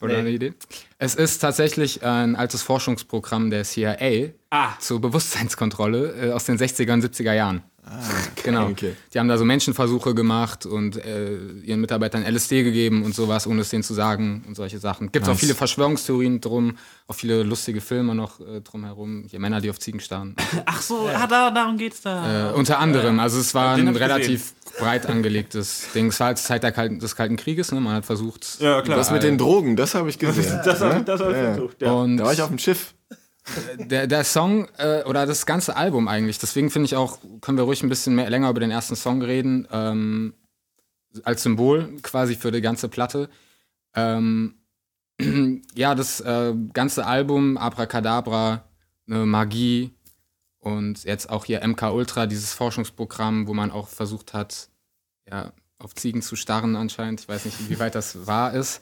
Speaker 4: Oder
Speaker 3: Nee.
Speaker 4: eine Idee? Es ist tatsächlich ein altes Forschungsprogramm der CIA
Speaker 1: Ah.
Speaker 4: zur Bewusstseinskontrolle äh, aus den 60er und 70er Jahren. genau.
Speaker 2: okay.
Speaker 4: Die haben da so Menschenversuche gemacht und äh, ihren Mitarbeitern LSD gegeben und sowas, ohne es denen zu sagen und solche Sachen. Gibt auch
Speaker 2: Nice.
Speaker 4: viele Verschwörungstheorien drum, auch viele lustige Filme noch äh, drumherum. Hier Männer, die auf Ziegen starren.
Speaker 1: Ach so, ah, da, darum geht's da.
Speaker 4: Äh, unter anderem, also es war ein relativ breit angelegtes Ding. Es war halt Zeit der Kalten, des Kalten Krieges, ne? Man hat versucht.
Speaker 1: Ja, klar.
Speaker 2: Das mit den Drogen, das habe ich gesehen.
Speaker 1: das habe das hab ich
Speaker 2: Ja.
Speaker 1: versucht, ja.
Speaker 4: Und
Speaker 2: Da war ich auf dem Schiff.
Speaker 4: der, der Song äh, oder das ganze Album eigentlich, deswegen finde ich auch, können wir ruhig ein bisschen mehr, länger über den ersten Song reden, ähm, als Symbol quasi für die ganze Platte. Ähm, ja, das äh, ganze Album, Abracadabra, eine Magie und jetzt auch hier MK Ultra, dieses Forschungsprogramm, wo man auch versucht hat, ja, auf Ziegen zu starren anscheinend. Ich weiß nicht, inwieweit das wahr ist.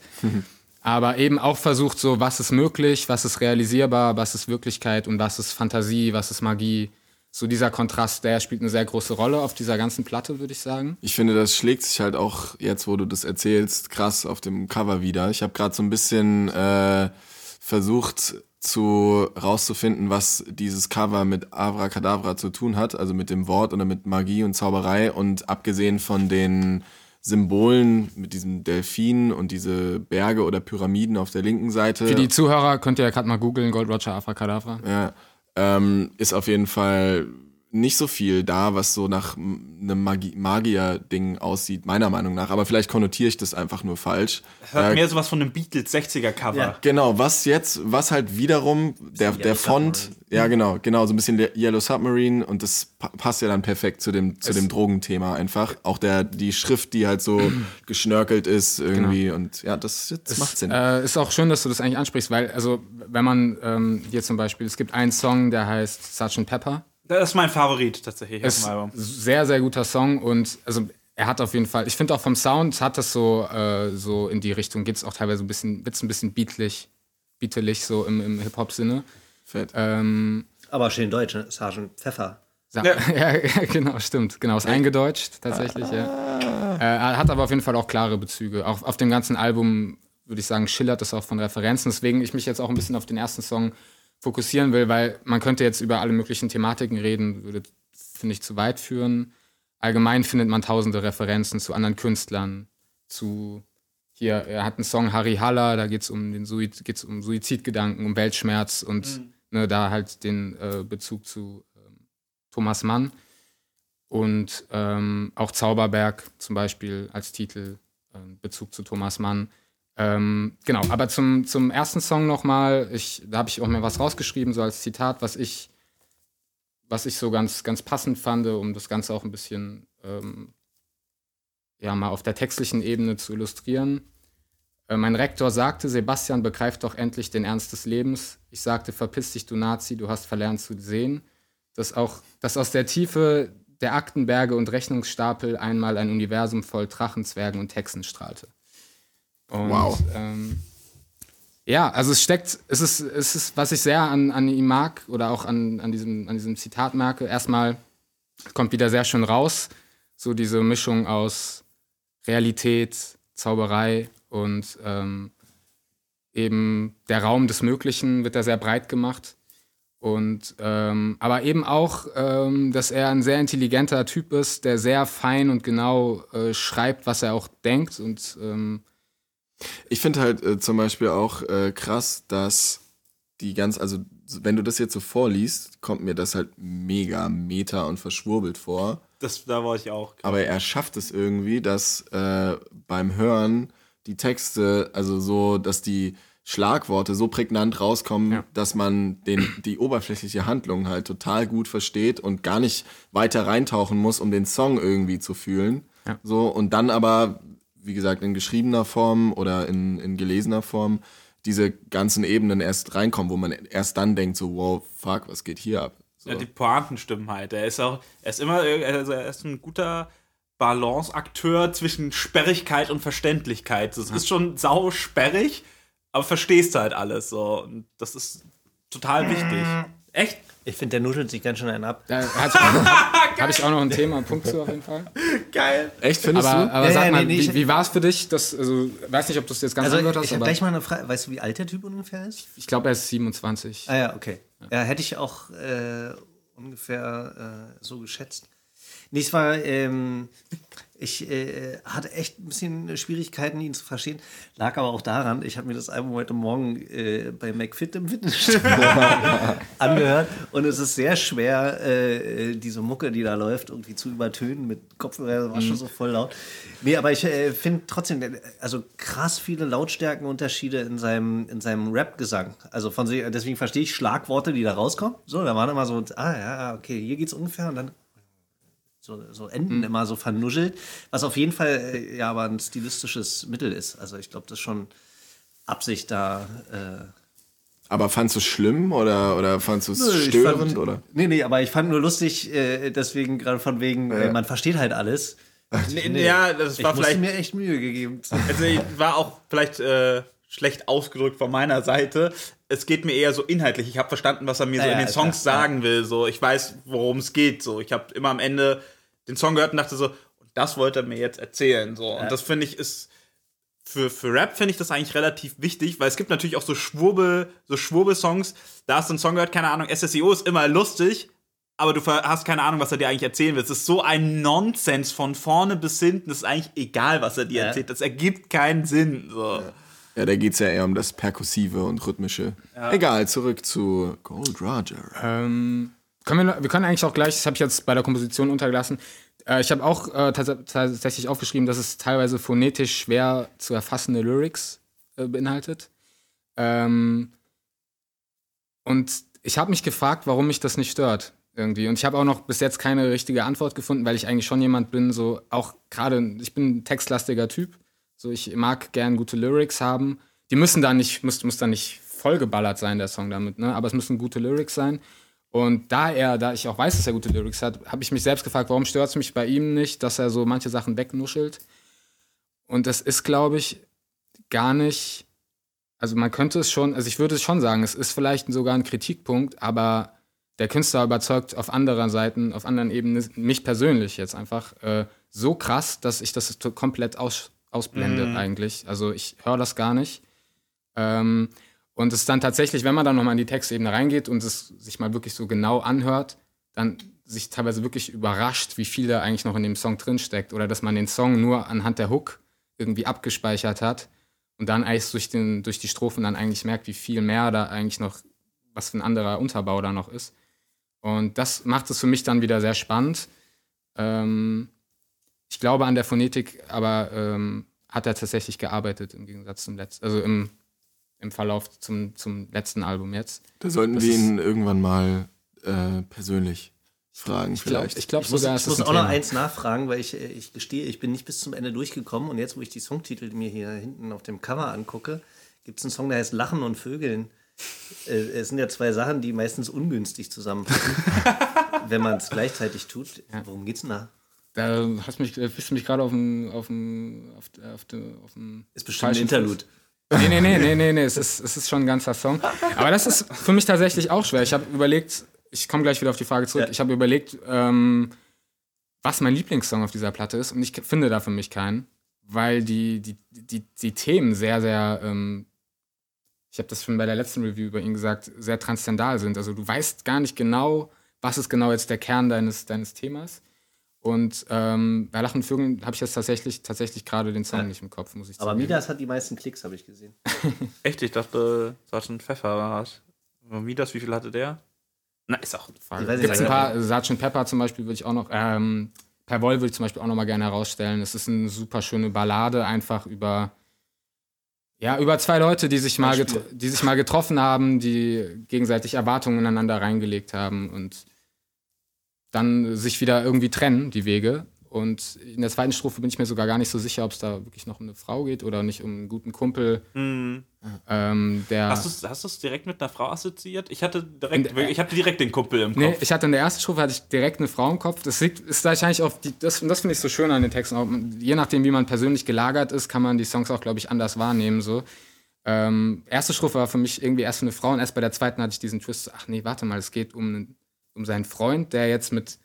Speaker 4: Aber eben auch versucht, so, was ist möglich, was ist realisierbar, was ist Wirklichkeit und was ist Fantasie, was ist Magie. So dieser Kontrast, der spielt eine sehr große Rolle auf dieser ganzen Platte, würde ich sagen.
Speaker 2: Ich finde, das schlägt sich halt auch jetzt, wo du das erzählst, krass auf dem Cover wieder. Ich habe gerade so ein bisschen äh, versucht zu rauszufinden, was dieses Cover mit Abracadabra zu tun hat, also mit dem Wort oder mit Magie und Zauberei und abgesehen von den Symbolen mit diesem Delfin und diese Berge oder Pyramiden auf der linken Seite.
Speaker 4: Für die Zuhörer könnt ihr ja gerade mal googeln, Gold Roger Abracadabra.
Speaker 2: Ja, ähm, ist auf jeden Fall nicht so viel da, was so nach einem Magi Magier-Ding aussieht, meiner Meinung nach. Aber vielleicht konnotiere ich das einfach nur falsch.
Speaker 1: Hört äh, mehr sowas von einem Beatles 60er-Cover. Ja.
Speaker 2: Genau, was jetzt, was halt wiederum, der, der Font, Submarine. ja genau, genau, so ein bisschen Yellow Submarine und das passt ja dann perfekt zu dem, zu dem Drogenthema einfach. Auch der, die Schrift, die halt so geschnörkelt ist irgendwie genau. und ja, das, das
Speaker 4: es,
Speaker 2: macht Sinn.
Speaker 4: Äh, ist auch schön, dass du das eigentlich ansprichst, weil, also, wenn man ähm, hier zum Beispiel, es gibt einen Song, der heißt Sgt. Pepper
Speaker 1: das ist mein Favorit tatsächlich.
Speaker 4: Ist sehr, sehr guter Song und also er hat auf jeden Fall, ich finde auch vom Sound hat das so, äh, so in die Richtung, geht es auch teilweise ein bisschen, wird's ein bisschen beatlich, beatelig so im, im Hip-Hop-Sinne.
Speaker 3: Ähm, Aber schön deutsch, ne? Sergeant Pfeffer.
Speaker 4: Ja. ja, genau, stimmt. Genau, ist eingedeutscht tatsächlich, ja. Äh, hat aber auf jeden Fall auch klare Bezüge. Auch auf dem ganzen Album, würde ich sagen, schillert es auch von Referenzen. Deswegen ich mich jetzt auch ein bisschen auf den ersten Song fokussieren will, weil man könnte jetzt über alle möglichen Thematiken reden, würde, finde ich, zu weit führen. Allgemein findet man tausende Referenzen zu anderen Künstlern, zu hier, er hat einen Song Harry Haller, da geht es um den Suizid, geht's um Suizidgedanken, um Weltschmerz und mhm. ne, da halt den äh, Bezug zu ähm, Thomas Mann. Und ähm, auch Zauberberg zum Beispiel als Titel, äh, Bezug zu Thomas Mann. Ähm, genau, aber zum, zum ersten Song nochmal, da habe ich auch mir was rausgeschrieben, so als Zitat, was ich, was ich so ganz, ganz passend fand, um das Ganze auch ein bisschen ähm, ja, mal auf der textlichen Ebene zu illustrieren. Äh, mein Rektor sagte, Sebastian, begreif doch endlich den Ernst des Lebens. Ich sagte, verpiss dich, du Nazi, du hast verlernt zu sehen, dass auch, dass aus der Tiefe der Aktenberge und Rechnungsstapel einmal ein Universum voll Drachen, Zwergen und Hexen strahlte. Und, wow. Ähm, ja, also es steckt, es ist, es ist, was ich sehr an, an ihm mag oder auch an, an, diesem, an diesem Zitat merke, erstmal kommt wieder sehr schön raus, so diese Mischung aus Realität, Zauberei und ähm, eben der Raum des Möglichen wird da sehr breit gemacht. Und ähm, aber eben auch, ähm, dass er ein sehr intelligenter Typ ist, der sehr fein und genau äh, schreibt, was er auch denkt und ähm,
Speaker 2: ich finde halt äh, zum Beispiel auch äh, krass, dass die ganz, also wenn du das jetzt so vorliest, kommt mir das halt mega meta und verschwurbelt vor.
Speaker 1: Das, da war ich auch.
Speaker 2: Aber er schafft es irgendwie, dass äh, beim Hören die Texte, also so, dass die Schlagworte so prägnant rauskommen, ja. dass man den, die oberflächliche Handlung halt total gut versteht und gar nicht weiter reintauchen muss, um den Song irgendwie zu fühlen. Ja. So, und dann aber wie gesagt, in geschriebener Form oder in, in gelesener Form diese ganzen Ebenen erst reinkommen, wo man erst dann denkt, so, wow, fuck, was geht hier ab? So.
Speaker 1: Ja, die Pointen stimmen halt. Er ist auch, er ist immer, also er ist ein guter Balanceakteur zwischen Sperrigkeit und Verständlichkeit. Das ist schon sau sperrig, aber verstehst halt alles so. Und das ist total wichtig. Echt?
Speaker 3: Ich finde, der nuschelt sich ganz schön einen ab. Da
Speaker 4: habe ich auch noch ein Thema, einen Punkt zu auf jeden Fall.
Speaker 1: Geil.
Speaker 2: Echt, findest
Speaker 4: aber,
Speaker 2: du?
Speaker 4: Aber ja, sag ja, mal, nee, wie, wie war es für dich? Das, also, weiß nicht, ob du es jetzt ganz
Speaker 3: also,
Speaker 4: angehört
Speaker 3: hast. Ich habe gleich mal eine Frage. Weißt du, wie alt der Typ ungefähr ist?
Speaker 4: Ich glaube, er ist 27.
Speaker 3: Ah ja, okay. Ja, hätte ich auch äh, ungefähr äh, so geschätzt. Nee, es war, ähm, ich äh, hatte echt ein bisschen Schwierigkeiten, ihn zu verstehen. Lag aber auch daran, ich habe mir das Album heute Morgen äh, bei McFit im Fitnessstudio angehört. Und es ist sehr schwer, äh, diese Mucke, die da läuft, irgendwie zu übertönen mit Kopfhörer. War schon mhm. so voll laut. Nee, aber ich äh, finde trotzdem, also krass viele Lautstärkenunterschiede in seinem, in seinem Rap-Gesang. Also von deswegen verstehe ich Schlagworte, die da rauskommen. So, da waren immer so, ah ja, okay, hier geht's ungefähr und dann so, so Enden mhm. immer so vernuschelt, was auf jeden Fall äh, ja aber ein stilistisches Mittel ist. Also ich glaube, das ist schon Absicht da. Äh,
Speaker 2: Aber fandst du es schlimm oder, oder fandst du es
Speaker 3: ich
Speaker 2: störend?
Speaker 3: fand-
Speaker 2: oder?
Speaker 3: Nee, nee, aber ich fand nur lustig, äh, deswegen gerade von wegen, äh, man versteht halt alles.
Speaker 1: Nee, Ja, das
Speaker 3: Ich
Speaker 1: war
Speaker 3: musste
Speaker 1: vielleicht.
Speaker 3: mir echt Mühe gegeben.
Speaker 1: Also ich war auch vielleicht äh, schlecht ausgedrückt von meiner Seite. Es geht mir eher so inhaltlich. Ich habe verstanden, was er mir so
Speaker 3: Ja,
Speaker 1: in
Speaker 3: ja,
Speaker 1: den Songs
Speaker 3: klar, ja.
Speaker 1: sagen will. So, ich weiß, worum es geht. So, ich habe immer am Ende den Song gehört und dachte so, das wollte er mir jetzt erzählen. So, und das finde ich ist für, für Rap finde ich das eigentlich relativ wichtig, weil es gibt natürlich auch so Schwurbel, so Schwurbel-Songs. Da hast du einen Song gehört, keine Ahnung, SSEO ist immer lustig, aber du hast keine Ahnung, was er dir eigentlich erzählen will. Es ist so ein Nonsens von vorne bis hinten. Es ist eigentlich egal, was er dir
Speaker 3: Ja.
Speaker 1: erzählt. Das ergibt keinen Sinn. So.
Speaker 2: Ja, da geht es ja eher um das Perkussive und Rhythmische. Egal, zurück zu Gold Roger.
Speaker 4: Ähm, können wir, wir können eigentlich auch gleich, das habe ich jetzt bei der Komposition untergelassen. Äh, ich habe auch äh, tats tatsächlich aufgeschrieben, dass es teilweise phonetisch schwer zu erfassende Lyrics äh, beinhaltet. Ähm, und ich habe mich gefragt, warum mich das nicht stört irgendwie. Und ich habe auch noch bis jetzt keine richtige Antwort gefunden, weil ich eigentlich schon jemand bin, so auch gerade, ich bin ein textlastiger Typ. So, ich mag gern gute Lyrics haben. Die müssen da nicht, muss, muss da nicht vollgeballert sein, der Song damit, ne? Aber es müssen gute Lyrics sein. Und da er, da ich auch weiß, dass er gute Lyrics hat, habe ich mich selbst gefragt, warum stört es mich bei ihm nicht, dass er so manche Sachen wegnuschelt. Und das ist, glaube ich, gar nicht. Also man könnte es schon, also ich würde es schon sagen, es ist vielleicht sogar ein Kritikpunkt, aber der Künstler überzeugt auf anderen Seiten, auf anderen Ebenen, mich persönlich jetzt einfach äh, so krass, dass ich das komplett aus, ausblende eigentlich. Also ich höre das gar nicht. Ähm, und es ist dann tatsächlich, wenn man dann nochmal in die Textebene reingeht und es sich mal wirklich so genau anhört, dann sich teilweise wirklich überrascht, wie viel da eigentlich noch in dem Song drinsteckt. Oder dass man den Song nur anhand der Hook irgendwie abgespeichert hat und dann eigentlich durch, den, durch die Strophen dann eigentlich merkt, wie viel mehr da eigentlich noch, was für ein anderer Unterbau da noch ist. Und das macht es für mich dann wieder sehr spannend. Ähm, ich glaube an der Phonetik, aber ähm, hat er tatsächlich gearbeitet im Gegensatz zum letzten, also im, im Verlauf zum, zum letzten Album jetzt.
Speaker 2: Da sollten
Speaker 4: Das
Speaker 2: wir ihn irgendwann mal äh, persönlich fragen,
Speaker 4: Ich glaube
Speaker 2: vielleicht.
Speaker 4: ich glaub
Speaker 3: Ich muss,
Speaker 4: sogar,
Speaker 3: ich
Speaker 4: es
Speaker 3: muss
Speaker 4: ist ein
Speaker 3: auch noch
Speaker 4: Thema.
Speaker 3: eins nachfragen, weil ich, äh, ich gestehe, ich bin nicht bis zum Ende durchgekommen und jetzt, wo ich die Songtitel mir hier hinten auf dem Cover angucke, gibt es einen Song, der heißt Lachen und Vögeln. Äh, es sind ja zwei Sachen, die meistens ungünstig zusammenpassen, wenn man es gleichzeitig tut. Worum geht's denn da?
Speaker 4: Da hast mich, äh, bist du mich gerade auf dem, auf dem, auf, auf, dem- auf dem
Speaker 3: Ist bestimmt ein Interlude.
Speaker 4: Nee, nee, nee, nee, nee, nee. Es ist, es ist schon ein ganzer Song. Aber das ist für mich tatsächlich auch schwer. Ich habe überlegt, ich komme gleich wieder auf die Frage zurück.
Speaker 3: Ja.
Speaker 4: Ich habe überlegt, ähm, was mein Lieblingssong auf dieser Platte ist. Und ich finde da für mich keinen, weil die, die, die, die Themen sehr, sehr, ähm, ich habe das schon bei der letzten Review über ihn gesagt, sehr transzendal sind. Also du weißt gar nicht genau, was ist genau jetzt der Kern deines, deines Themas. Und ähm, bei Lachen und Vögeln habe ich jetzt tatsächlich, tatsächlich gerade den Song
Speaker 3: Ja.
Speaker 4: nicht im Kopf, muss ich
Speaker 3: Aber
Speaker 4: zugeben.
Speaker 3: Midas hat die meisten Klicks, habe ich gesehen.
Speaker 1: Echt? Ich dachte, Sergeant Pfeffer war es. Aber Midas, wie viel hatte der? Na, ist auch eine Frage.
Speaker 4: Gibt es ein paar, Sgt. Pepper zum Beispiel würde ich auch noch, ähm, Per Woll würde ich zum Beispiel auch noch mal gerne herausstellen. Es ist eine super schöne Ballade, einfach über, ja, über zwei Leute, die sich, mal die sich mal getroffen haben, die gegenseitig Erwartungen ineinander reingelegt haben und dann sich wieder irgendwie trennen, die Wege. Und in der zweiten Strophe bin ich mir sogar gar nicht so sicher, ob es da wirklich noch um eine Frau geht oder nicht um einen guten Kumpel,
Speaker 1: Hm.
Speaker 4: ähm, der.
Speaker 1: Hast du es direkt mit einer Frau assoziiert? Ich hatte direkt,
Speaker 4: In- äh,
Speaker 1: ich hatte direkt den Kumpel im
Speaker 4: Nee,
Speaker 1: Kopf.
Speaker 4: ich hatte in der ersten Strophe hatte ich direkt eine Frau im Kopf. Das liegt, ist wahrscheinlich auf die, das, und das finde ich so schön an den Texten. Auch, je nachdem, wie man persönlich gelagert ist, kann man die Songs auch, glaube ich, anders wahrnehmen. So. Ähm, erste Strophe war für mich irgendwie erst für eine Frau und erst bei der zweiten hatte ich diesen Twist. Ach nee, warte mal, es geht um, um seinen Freund, der jetzt mit,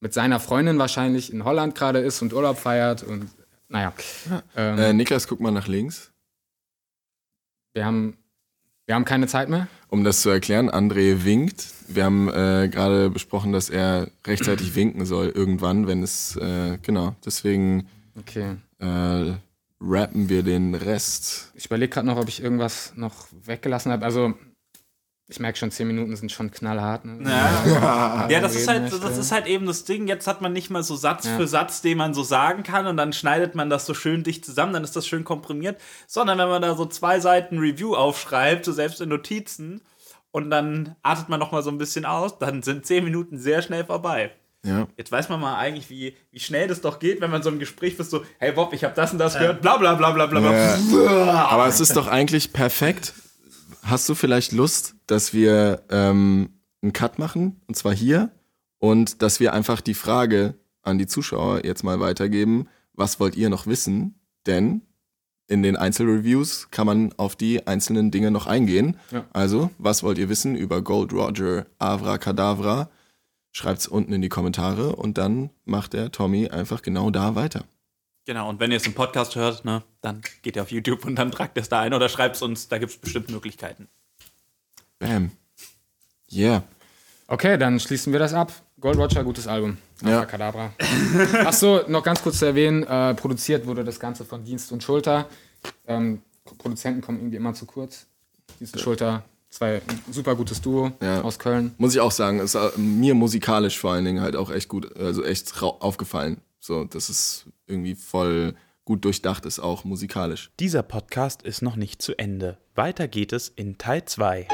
Speaker 4: mit seiner Freundin wahrscheinlich in Holland gerade ist und Urlaub feiert und naja. Ähm,
Speaker 2: Äh, Niklas, guck mal nach links.
Speaker 4: wir, haben, wir haben keine Zeit mehr.
Speaker 2: Um das zu erklären, André winkt. Wir haben äh, gerade besprochen, dass er rechtzeitig winken soll irgendwann, wenn es, äh, genau, deswegen
Speaker 4: Okay.
Speaker 2: äh, rappen wir den Rest.
Speaker 4: Ich überlege gerade noch, ob ich irgendwas noch weggelassen habe. Also, ich merke schon, zehn Minuten sind schon knallhart. Ne?
Speaker 1: Ja. Ja, das ist halt, das ist halt eben das Ding. Jetzt hat man nicht mal so Satz
Speaker 4: Ja.
Speaker 1: für Satz, den man so sagen kann und dann schneidet man das so schön dicht zusammen, dann ist das schön komprimiert. Sondern wenn man da so zwei Seiten Review aufschreibt, so selbst in Notizen, und dann artet man noch mal so ein bisschen aus, dann sind zehn Minuten sehr schnell vorbei.
Speaker 2: Ja.
Speaker 1: Jetzt weiß man mal eigentlich, wie, wie schnell das doch geht, wenn man so im Gespräch bist, so, hey Bob, ich habe das und das gehört, bla bla bla bla bla. bla.
Speaker 2: Ja. Aber es ist doch eigentlich perfekt. Hast du vielleicht Lust, dass wir ähm, einen Cut machen, und zwar hier, und dass wir einfach die Frage an die Zuschauer jetzt mal weitergeben, was wollt ihr noch wissen? Denn in den Einzelreviews kann man auf die einzelnen Dinge noch eingehen.
Speaker 4: Ja.
Speaker 2: Also, was wollt ihr wissen über Gold Roger Avra Kadavra? Schreibt's unten in die Kommentare und dann macht der Tommy einfach genau da weiter.
Speaker 1: Genau, und wenn ihr es im Podcast hört, ne, dann geht ihr auf YouTube und dann tragt es da ein oder schreibt es uns, da gibt es bestimmt Möglichkeiten.
Speaker 2: Bam. Yeah.
Speaker 4: Okay, dann schließen wir das ab. Gold Roger, gutes Album.
Speaker 2: Ja.
Speaker 4: Abracadabra. Achso, noch ganz kurz zu erwähnen, äh, produziert wurde das Ganze von Dienst und Schulter. Ähm, Produzenten kommen irgendwie immer zu kurz. Dienst und Schulter, zwei super gutes Duo
Speaker 2: Ja.
Speaker 4: aus Köln.
Speaker 2: Muss ich auch sagen, ist äh, mir musikalisch vor allen Dingen halt auch echt gut, also echt aufgefallen. So, das ist irgendwie voll gut durchdacht ist, auch musikalisch.
Speaker 1: Dieser Podcast ist noch nicht zu Ende. Weiter geht es in Teil 2.